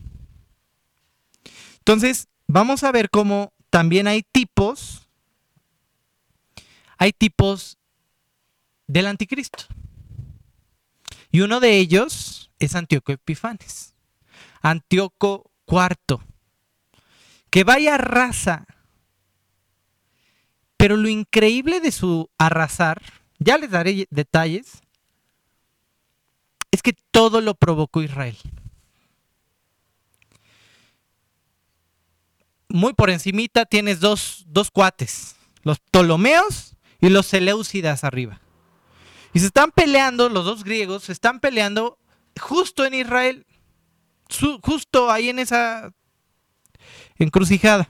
Entonces, vamos a ver cómo también hay tipos, hay tipos del anticristo. Y uno de ellos es Antíoco Epifanes. Antíoco IV. Que vaya raza. Pero lo increíble de su arrasar, ya les daré detalles, es que todo lo provocó Israel. Muy por encimita tienes dos, dos cuates, los Ptolomeos y los Seleucidas arriba. Y se están peleando, los dos griegos, se están peleando justo en Israel. justo ahí en esa encrucijada.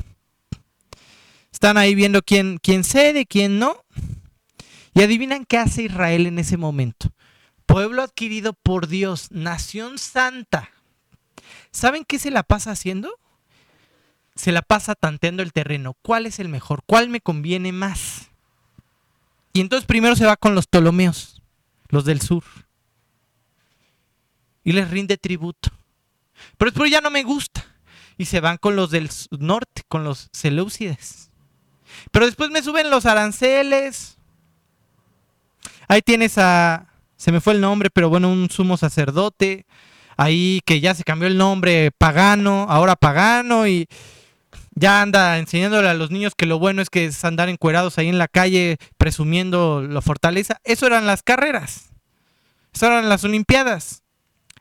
Están ahí viendo quién, quién cede, quién no. Y adivinan qué hace Israel en ese momento. Pueblo adquirido por Dios, nación santa. ¿Saben qué se la pasa haciendo? Se la pasa tanteando el terreno. ¿Cuál es el mejor? ¿Cuál me conviene más? Y entonces primero se va con los Ptolomeos, los del sur. Y les rinde tributo. Pero después ya no me gusta. Y se van con los del norte, con los Seleucides. Pero después me suben los aranceles. Ahí tienes a, se me fue el nombre, pero bueno, un sumo sacerdote. Ahí que ya se cambió el nombre, pagano, ahora pagano. Y ya anda enseñándole a los niños que lo bueno es que es andar encuerados ahí en la calle presumiendo la fortaleza. Eso eran las carreras. Eso eran las Olimpiadas.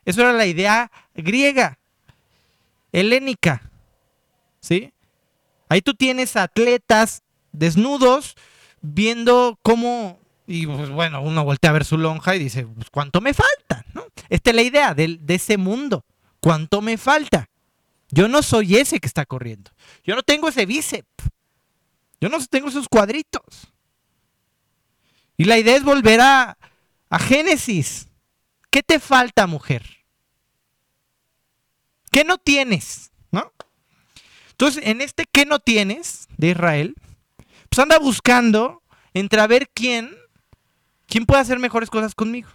Eso era la idea griega, helénica. ¿Sí? Ahí tú tienes atletas desnudos viendo cómo y pues bueno, uno voltea a ver su lonja y dice, pues cuánto me falta, ¿no? Esta es la idea de, de, ese mundo. ¿Cuánto me falta? Yo no soy ese que está corriendo. Yo no tengo ese bíceps. Yo no tengo esos cuadritos. Y la idea es volver a, a Génesis. ¿Qué te falta, mujer? ¿Qué no tienes? ¿No? Entonces, en este ¿qué no tienes? de Israel, pues anda buscando entre a ver quién, quién puede hacer mejores cosas conmigo.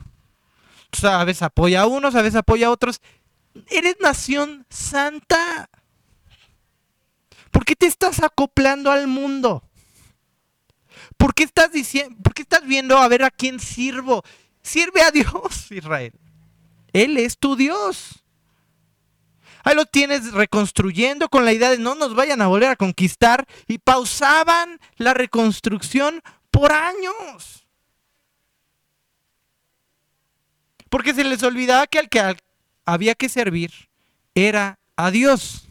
Entonces, a veces apoya a unos, a veces apoya a otros. Eres nación santa. ¿Por qué te estás acoplando al mundo? ¿Por qué estás diciendo, por qué estás viendo a ver a quién sirvo? Sirve a Dios, Israel. Él es tu Dios. Ahí lo tienes reconstruyendo con la idea de no nos vayan a volver a conquistar y pausaban la reconstrucción por años. Porque se les olvidaba que al que había que servir era a Dios.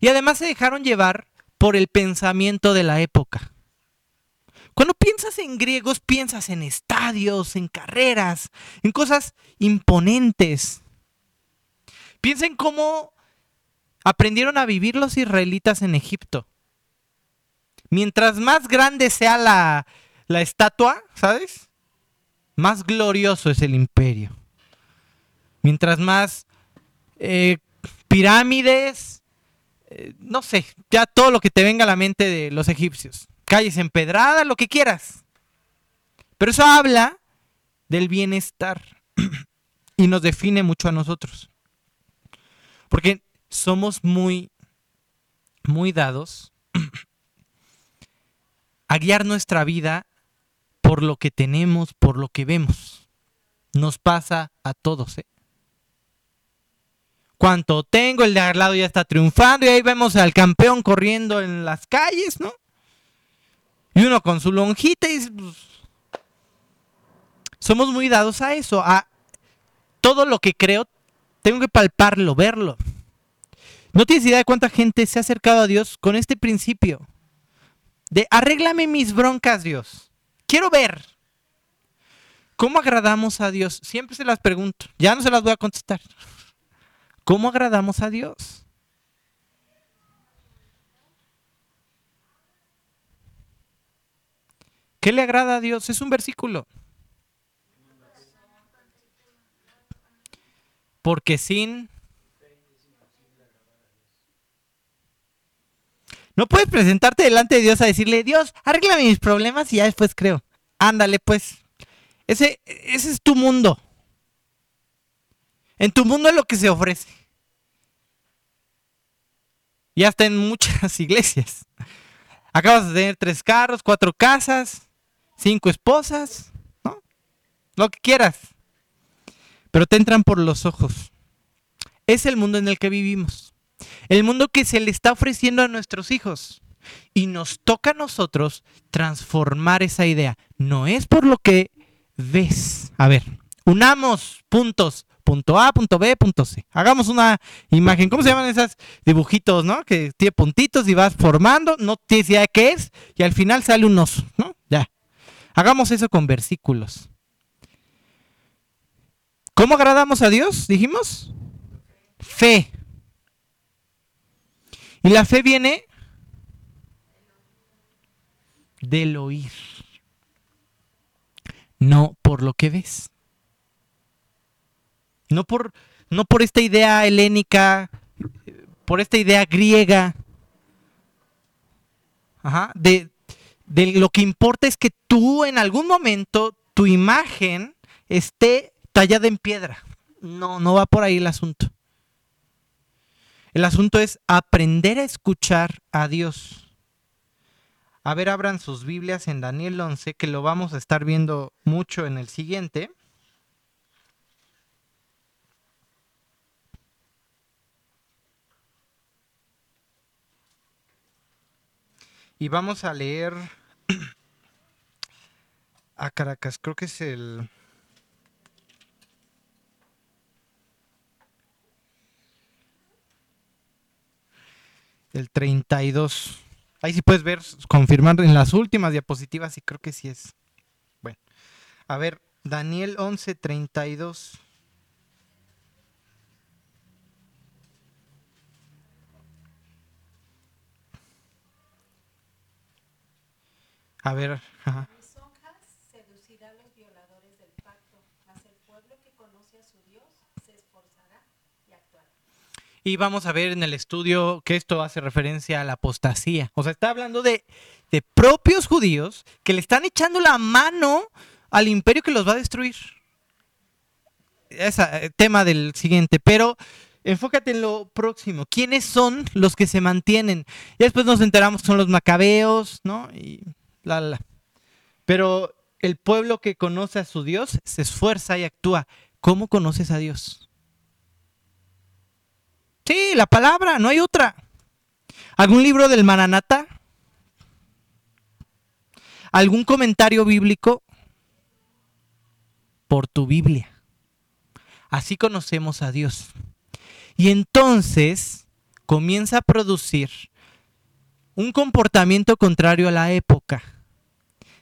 Y además se dejaron llevar por el pensamiento de la época. Cuando piensas en griegos, piensas en estadios, en carreras, en cosas imponentes. Piensen cómo aprendieron a vivir los israelitas en Egipto. Mientras más grande sea la, estatua, ¿sabes? Más glorioso es el imperio. Mientras más eh, pirámides, eh, no sé, ya todo lo que te venga a la mente de los egipcios. Calles empedradas, lo que quieras. Pero eso habla del bienestar y nos define mucho a nosotros. Porque somos muy, muy dados a guiar nuestra vida por lo que tenemos, por lo que vemos. Nos pasa a todos. ¿eh? Cuanto tengo, el de al lado ya está triunfando y ahí vemos al campeón corriendo en las calles, ¿no? Y uno con su lonjita y pues, somos muy dados a eso, a todo lo que creo tengo que palparlo, verlo. No tienes idea de cuánta gente se ha acercado a Dios con este principio. De arréglame mis broncas, Dios. Quiero ver. ¿Cómo agradamos a Dios? Siempre se las pregunto. Ya no se las voy a contestar. ¿Cómo agradamos a Dios? ¿Qué le agrada a Dios? Es un versículo. Porque sin... No puedes presentarte delante de Dios a decirle, Dios, arréglame mis problemas y ya después creo. Ándale, pues. Ese, ese es tu mundo. En tu mundo es lo que se ofrece. Y hasta en muchas iglesias. Acabas de tener tres carros, cuatro casas, cinco esposas, ¿no? Lo que quieras pero te entran por los ojos. Es el mundo en el que vivimos. El mundo que se le está ofreciendo a nuestros hijos. Y nos toca a nosotros transformar esa idea. No es por lo que ves. A ver, unamos puntos. Punto A, punto B, punto C. Hagamos una imagen. ¿Cómo se llaman esos dibujitos, no? Que tiene puntitos y vas formando. No tienes idea de qué es. Y al final sale un oso, ¿no? Ya. Hagamos eso con versículos. ¿Cómo agradamos a Dios? Dijimos. fe. Y la fe viene del oír, no por lo que ves. No por, no por esta idea helénica, por esta idea griega. Ajá, de, de lo que importa es que tú en algún momento, tu imagen esté tallada en piedra. No, no va por ahí el asunto. El asunto es aprender a escuchar a Dios. A ver, abran sus Biblias en Daniel 11, que lo vamos a estar viendo mucho en el siguiente. Y vamos a leer a Caracas, creo que es el... El 32. Ahí sí puedes ver, confirmar en las últimas diapositivas y creo que sí es. Bueno, a ver, Daniel 11, 32. A ver, ajá. Lisonjas seducirá a los violadores del pacto, mas el pueblo que conoce a su Dios se esforzará y actuará. Y vamos a ver en el estudio que esto hace referencia a la apostasía. O sea, está hablando de, de propios judíos que le están echando la mano al imperio que los va a destruir. Ese tema del siguiente, pero enfócate en lo próximo. ¿Quiénes son los que se mantienen? Y después nos enteramos que son los macabeos, ¿no? Y Pero el pueblo que conoce a su Dios se esfuerza y actúa. ¿Cómo conoces a Dios? Sí, la palabra, no hay otra. ¿Algún libro del Maranata? ¿Algún comentario bíblico? Por tu Biblia. Así conocemos a Dios. Y entonces comienza a producir un comportamiento contrario a la época.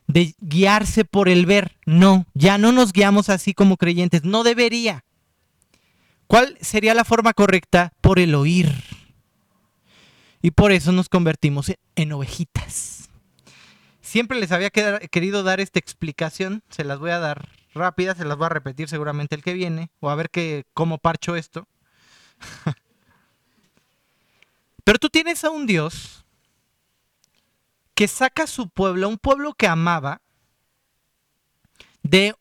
De guiarse por el ver. No, ya no nos guiamos así como creyentes. No debería. ¿Cuál sería la forma correcta? Por el oír. Y por eso nos convertimos en, ovejitas. Siempre les había querido dar esta explicación, se las voy a dar rápidas, se las voy a repetir seguramente el que viene, o a ver que, cómo parcho esto. Pero tú tienes a un Dios que saca a su pueblo, un pueblo que amaba, de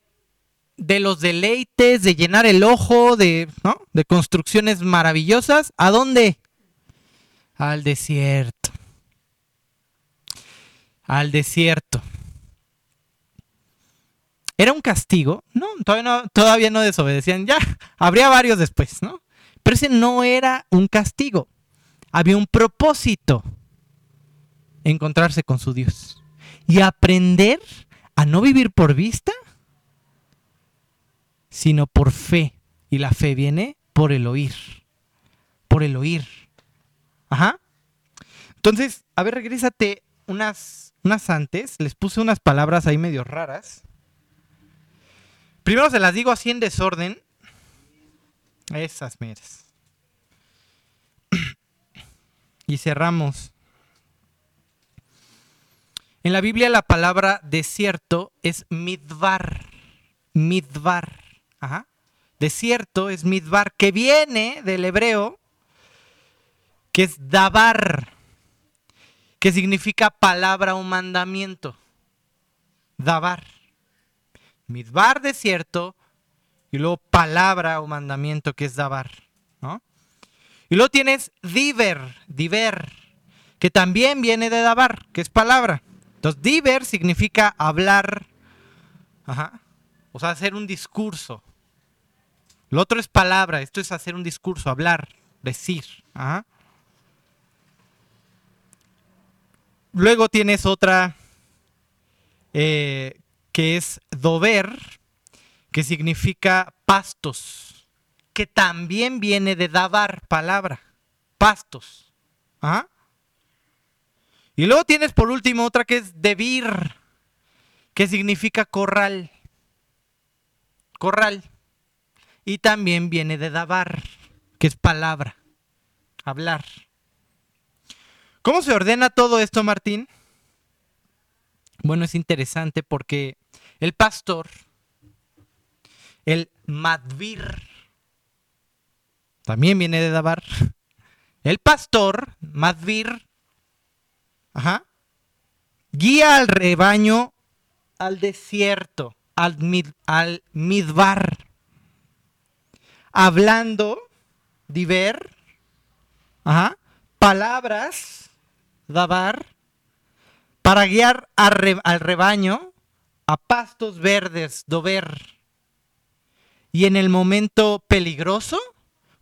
los deleites, de llenar el ojo, de construcciones maravillosas. ¿A dónde? Al desierto. Al desierto. ¿Era un castigo? No, todavía no, todavía no desobedecían. Ya, habría varios después, ¿no? Pero ese no era un castigo. Había un propósito. Encontrarse con su Dios. Y aprender a no vivir por vista, sino por fe. Y la fe viene por el oír. Por el oír. Ajá. Entonces, a ver, regrésate unas, unas antes. Les puse unas palabras ahí medio raras. Primero se las digo así en desorden. Esas meras. Y cerramos. En la Biblia la palabra desierto es midbar. Midbar. Ajá. Desierto es midbar, que viene del hebreo, que es dabar, que significa palabra o mandamiento. Dabar. Midbar, desierto, y luego palabra o mandamiento, que es dabar. ¿no? Y luego tienes diver, diver, que también viene de dabar, que es palabra. Entonces, diver significa hablar, o sea, hacer un discurso. Lo otro es palabra, esto es hacer un discurso, hablar, decir. Luego tienes otra eh, que es dover, que significa pastos, que también viene de dabar, palabra, pastos. Y luego tienes por último otra que es debir, que significa corral. Corral. Y también viene de dabar. que es palabra, hablar. ¿Cómo se ordena todo esto, Martín? Bueno, es interesante porque el pastor, el madvir, también viene de Dabar. El pastor, madvir, ajá, guía al rebaño al desierto, al, midbar, hablando, diver, ajá, palabras, dabar, para guiar al rebaño a pastos verdes, dover. Y en el momento peligroso,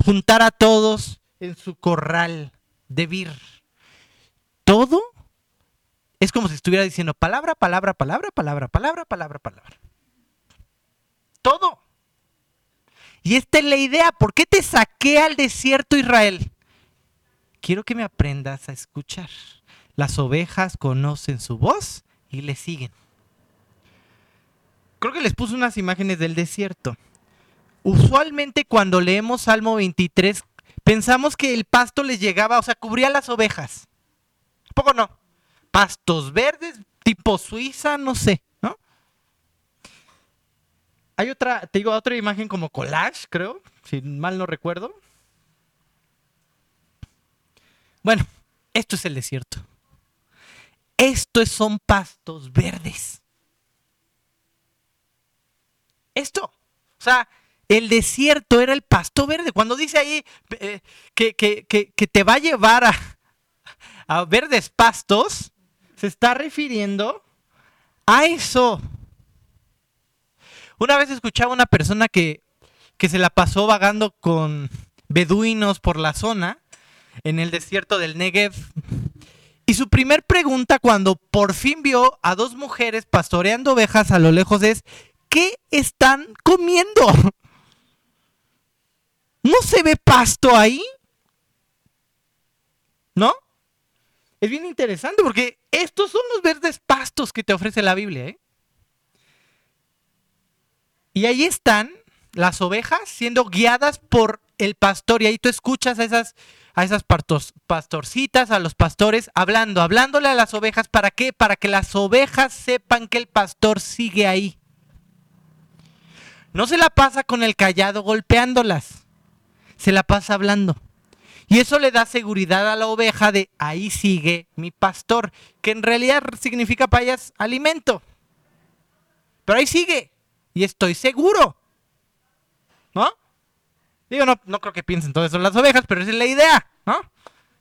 juntar a todos en su corral de vir. Todo es como si estuviera diciendo palabra, palabra, palabra, palabra, palabra, palabra, palabra. Todo. Y esta es la idea. ¿Por qué te saqué al desierto Israel? Quiero que me aprendas a escuchar. Las ovejas conocen su voz y le siguen. Creo que les puse unas imágenes del desierto. Usualmente cuando leemos Salmo 23, pensamos que el pasto les llegaba, o sea, cubría las ovejas. ¿Poco no? Pastos verdes, tipo Suiza, no sé, ¿no? Hay otra, te digo, otra imagen como collage, creo, si mal no recuerdo. Bueno, esto es el desierto. Estos son pastos verdes. Esto. O sea, el desierto era el pasto verde. Cuando dice ahí eh, que, te va a llevar a, a verdes pastos, se está refiriendo a eso. Una vez escuchaba una persona que, que se la pasó vagando con beduinos por la zona, en el desierto del Negev. Y su primer pregunta cuando por fin vio a dos mujeres pastoreando ovejas a lo lejos es, ¿qué están comiendo? ¿No se ve pasto ahí? ¿No? Es bien interesante porque estos son los verdes pastos que te ofrece la Biblia. ¿eh? Y ahí están las ovejas siendo guiadas por el pastor. Y ahí tú escuchas a esas, a esas pastorcitas, a los pastores, hablando, hablándole a las ovejas. ¿Para qué? Para que las ovejas sepan que el pastor sigue ahí. No se la pasa con el callado golpeándolas se la pasa hablando. Y eso le da seguridad a la oveja de ahí sigue mi pastor, que en realidad significa payas alimento. Pero ahí sigue. Y estoy seguro. ¿No? Digo, no, no creo que piensen todo las ovejas, pero esa es la idea, ¿no?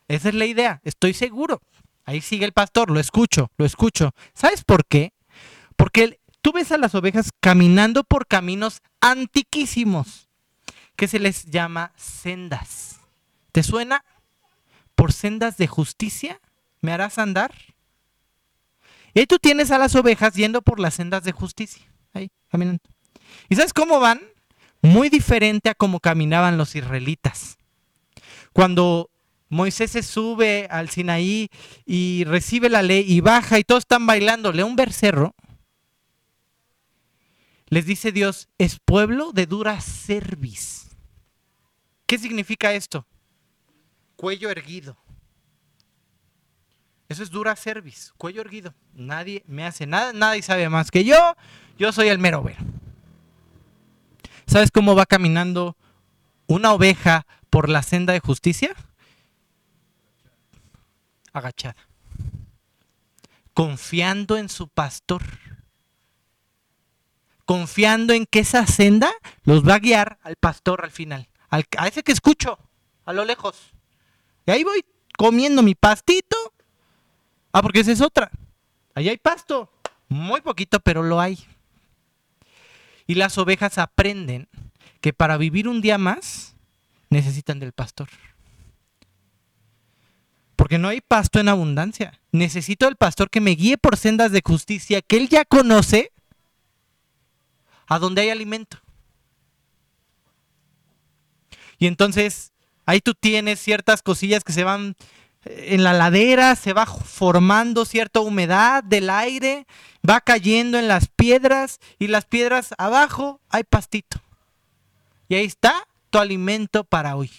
Esa es la idea. Estoy seguro. Ahí sigue el pastor, lo escucho, lo escucho. ¿Sabes por qué? Porque tú ves a las ovejas caminando por caminos antiquísimos que se les llama sendas. ¿Te suena? Por sendas de justicia me harás andar. Y tú tienes a las ovejas yendo por las sendas de justicia, ahí caminando. ¿Y sabes cómo van? Muy diferente a cómo caminaban los israelitas. Cuando Moisés se sube al Sinaí y recibe la ley y baja y todos están bailándole un becerro, les dice Dios, es pueblo de dura cerviz. ¿Qué significa esto? Cuello erguido. Eso es dura cerviz, cuello erguido. Nadie me hace nada, nadie sabe más que yo. Yo soy el mero ver. ¿Sabes cómo va caminando una oveja por la senda de justicia? Agachada. Confiando en su pastor confiando en que esa senda los va a guiar al pastor al final, a ese que escucho a lo lejos. Y ahí voy comiendo mi pastito. Ah, porque esa es otra. Ahí hay pasto. Muy poquito, pero lo hay. Y las ovejas aprenden que para vivir un día más necesitan del pastor. Porque no hay pasto en abundancia. Necesito del pastor que me guíe por sendas de justicia que él ya conoce a donde hay alimento. Y entonces ahí tú tienes ciertas cosillas que se van eh, en la ladera, se va formando cierta humedad del aire, va cayendo en las piedras y las piedras abajo hay pastito. Y ahí está tu alimento para hoy.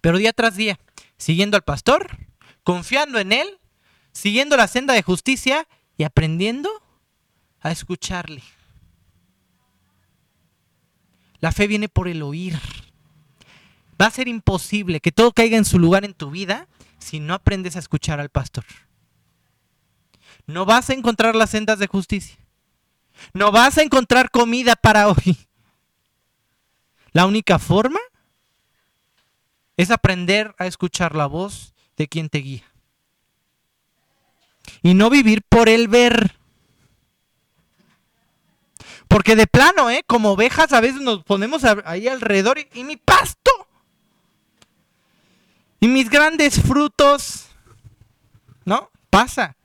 Pero día tras día, siguiendo al pastor, confiando en él, siguiendo la senda de justicia y aprendiendo a escucharle. La fe viene por el oír. Va a ser imposible que todo caiga en su lugar en tu vida si no aprendes a escuchar al pastor. No vas a encontrar las sendas de justicia. No vas a encontrar comida para hoy. La única forma es aprender a escuchar la voz de quien te guía. Y no vivir por el ver. Porque de plano, ¿eh? Como ovejas a veces nos ponemos ahí alrededor y, y mi pasto. Y mis grandes frutos. ¿No? Pasa.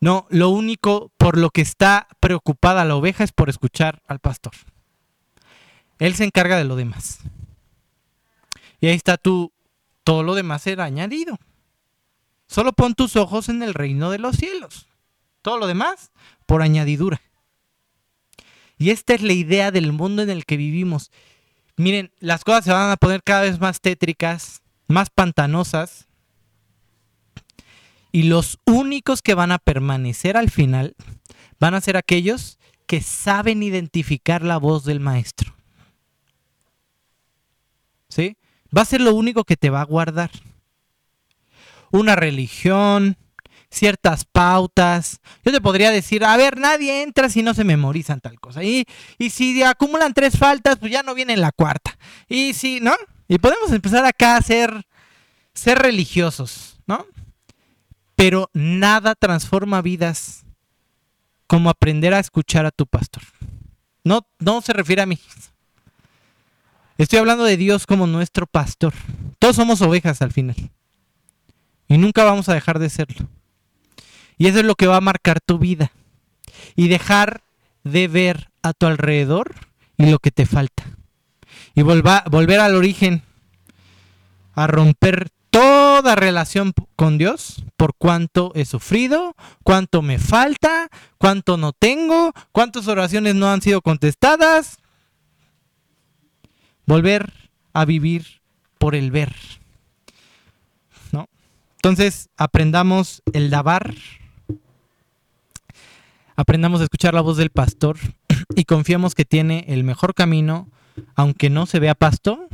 No, lo único por lo que está preocupada la oveja es por escuchar al pastor. Él se encarga de lo demás. Y ahí está tú, todo lo demás será añadido. Solo pon tus ojos en el reino de los cielos. Todo lo demás por añadidura. Y esta es la idea del mundo en el que vivimos. Miren, las cosas se van a poner cada vez más tétricas, más pantanosas. Y los únicos que van a permanecer al final van a ser aquellos que saben identificar la voz del maestro. ¿Sí? va a ser lo único que te va a guardar. Una religión, ciertas pautas. Yo te podría decir, a ver, nadie entra si no se memorizan tal cosa. Y, y si acumulan tres faltas, pues ya no viene la cuarta. Y si, ¿no? Y podemos empezar acá a ser, ser religiosos, ¿no? Pero nada transforma vidas como aprender a escuchar a tu pastor. No, no se refiere a mí. Estoy hablando de Dios como nuestro pastor. Todos somos ovejas al final. Y nunca vamos a dejar de serlo. Y eso es lo que va a marcar tu vida. Y dejar de ver a tu alrededor y lo que te falta. Y volver al origen. A romper toda relación con Dios por cuánto he sufrido, cuánto me falta, cuánto no tengo, cuántas oraciones no han sido contestadas, volver a vivir por el ver. ¿No? Entonces, aprendamos el dabar, aprendamos a escuchar la voz del pastor y confiamos que tiene el mejor camino, aunque no se vea pasto,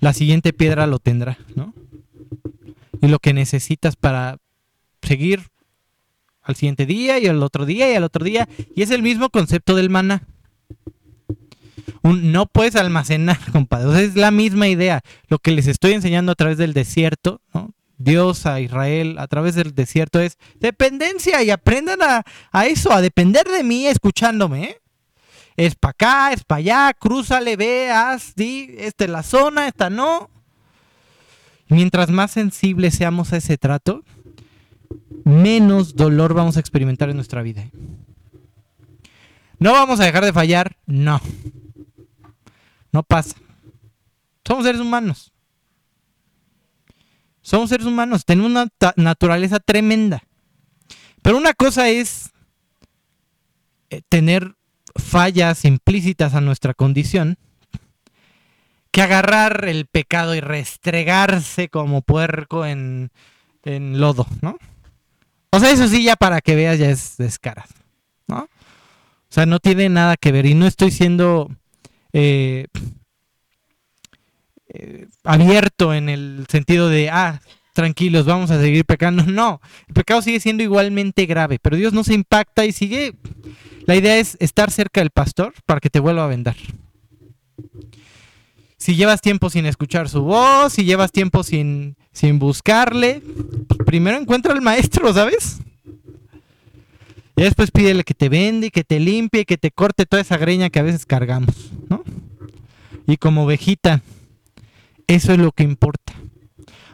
la siguiente piedra lo tendrá, ¿no? Y lo que necesitas para seguir al siguiente día y al otro día y al otro día. Y es el mismo concepto del maná no puedes almacenar, compadre. es la misma idea. Lo que les estoy enseñando a través del desierto, ¿no? Dios a Israel a través del desierto es dependencia y aprendan a, eso, a depender de mí escuchándome. ¿eh? Es para acá, es para allá, crúzale, ve, haz, di, esta es la zona, esta no. Mientras más sensibles seamos a ese trato, menos dolor vamos a experimentar en nuestra vida. ¿eh? ¿No vamos a dejar de fallar? No. No pasa. Somos seres humanos. Somos seres humanos. Tenemos una naturaleza tremenda. Pero una cosa es eh, tener fallas implícitas a nuestra condición que agarrar el pecado y restregarse como puerco en, lodo, ¿no? O sea, eso sí, ya para que veas, ya es descarado, ¿no? O sea, no tiene nada que ver. Y no estoy siendo eh, eh, abierto en el sentido de, ah, tranquilos, vamos a seguir pecando. No, el pecado sigue siendo igualmente grave, pero Dios no se impacta y sigue. La idea es estar cerca del pastor para que te vuelva a vendar. Si llevas tiempo sin escuchar su voz, si llevas tiempo sin, sin buscarle, primero encuentra al maestro, ¿sabes? Y después pídele que te vende, que te limpie, que te corte toda esa greña que a veces cargamos, ¿no? Y como ovejita, eso es lo que importa.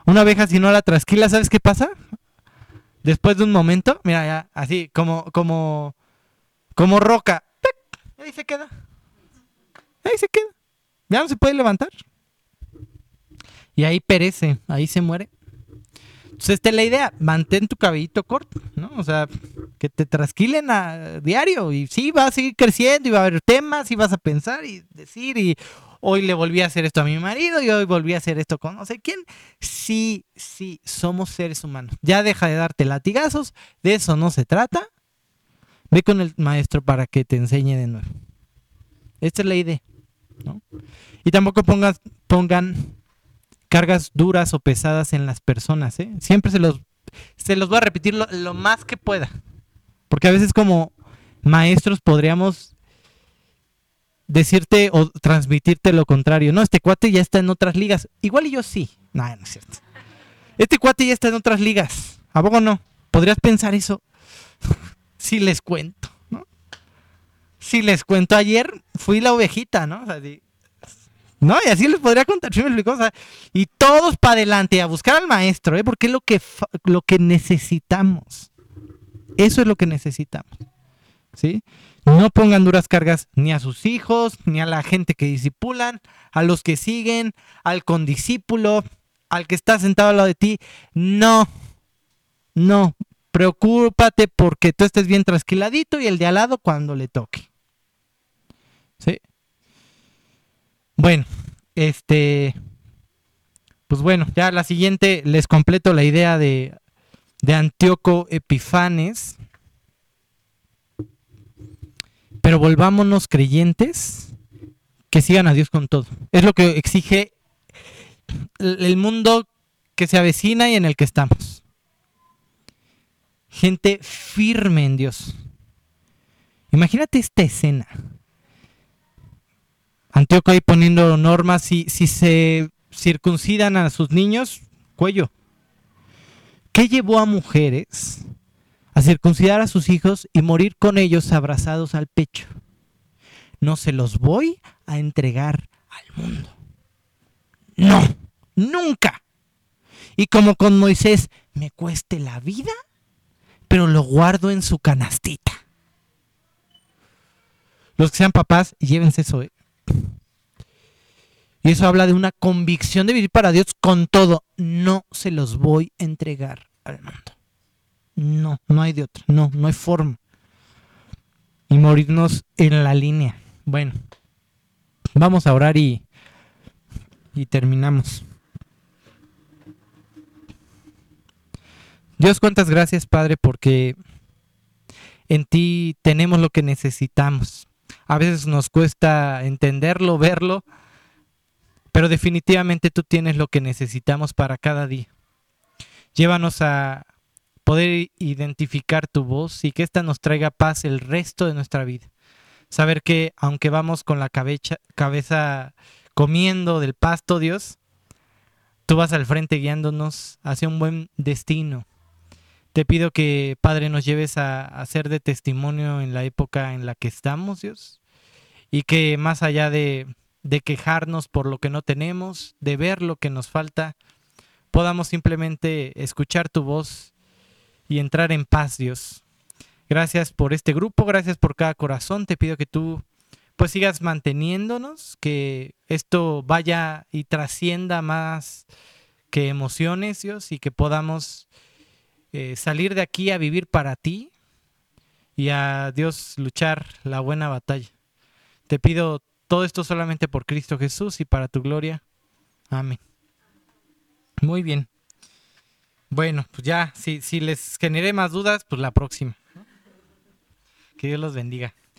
Una oveja si no la trasquila, ¿sabes qué pasa? Después de un momento, mira ya, así como como como roca, ahí se queda. Ahí se queda. Ya no se puede levantar. Y ahí perece, ahí se muere. Entonces, esta es la idea, mantén tu cabellito corto, ¿no? O sea, que te trasquilen a diario y sí, va a seguir creciendo y va a haber temas y vas a pensar y decir y hoy le volví a hacer esto a mi marido y hoy volví a hacer esto con no sé quién. Sí, sí, somos seres humanos. Ya deja de darte latigazos, de eso no se trata. Ve con el maestro para que te enseñe de nuevo. Esta es la idea. ¿no? Y tampoco pongas, pongan cargas duras o pesadas en las personas. ¿eh? Siempre se los, se los voy a repetir lo, más que pueda. Porque a veces como maestros podríamos decirte o transmitirte lo contrario. No, este cuate ya está en otras ligas. Igual y yo sí. No, no es cierto. Este cuate ya está en otras ligas. ¿A poco no? ¿Podrías pensar eso? si les cuento. Si les cuento ayer, fui la ovejita, ¿no? O sea. No, y así les podría contar. O sea, y todos para adelante a buscar al maestro, ¿eh? Porque es lo que, lo que necesitamos. Eso es lo que necesitamos. ¿Sí? No pongan duras cargas ni a sus hijos, ni a la gente que disipulan, a los que siguen, al condiscípulo, al que está sentado al lado de ti. No, no. Preocúpate porque tú estés bien trasquiladito y el de al lado cuando le toque. ¿Sí? Bueno, este. Pues bueno, ya la siguiente les completo la idea de, de Antíoco Epifanes. Pero volvámonos creyentes que sigan a Dios con todo. Es lo que exige el mundo que se avecina y en el que estamos. Gente firme en Dios. Imagínate esta escena. Antíoco ahí poniendo normas, si, si se circuncidan a sus niños, cuello. ¿Qué llevó a mujeres a circuncidar a sus hijos y morir con ellos abrazados al pecho? No se los voy a entregar al mundo. No, nunca. Y como con Moisés, me cueste la vida, pero lo guardo en su canastita. Los que sean papás, llévense eso. ¿eh? Y eso habla de una convicción de vivir para Dios con todo. No se los voy a entregar al mundo. No, no hay de otra. No, no hay forma. Y morirnos en la línea. Bueno, vamos a orar y, y terminamos. Dios, cuántas gracias, Padre, porque en ti tenemos lo que necesitamos. A veces nos cuesta entenderlo, verlo, pero definitivamente tú tienes lo que necesitamos para cada día. Llévanos a poder identificar tu voz y que ésta nos traiga paz el resto de nuestra vida. Saber que aunque vamos con la cabeza, cabeza comiendo del pasto, Dios, tú vas al frente guiándonos hacia un buen destino. Te pido que, Padre, nos lleves a, ser de testimonio en la época en la que estamos, Dios, y que más allá de, de quejarnos por lo que no tenemos, de ver lo que nos falta, podamos simplemente escuchar tu voz y entrar en paz, Dios. Gracias por este grupo, gracias por cada corazón. Te pido que tú pues sigas manteniéndonos, que esto vaya y trascienda más que emociones, Dios, y que podamos eh, salir de aquí a vivir para ti y a Dios luchar la buena batalla. Te pido todo esto solamente por Cristo Jesús y para tu gloria. Amén. Muy bien. Bueno, pues ya, si, si les generé más dudas, pues la próxima. Que Dios los bendiga.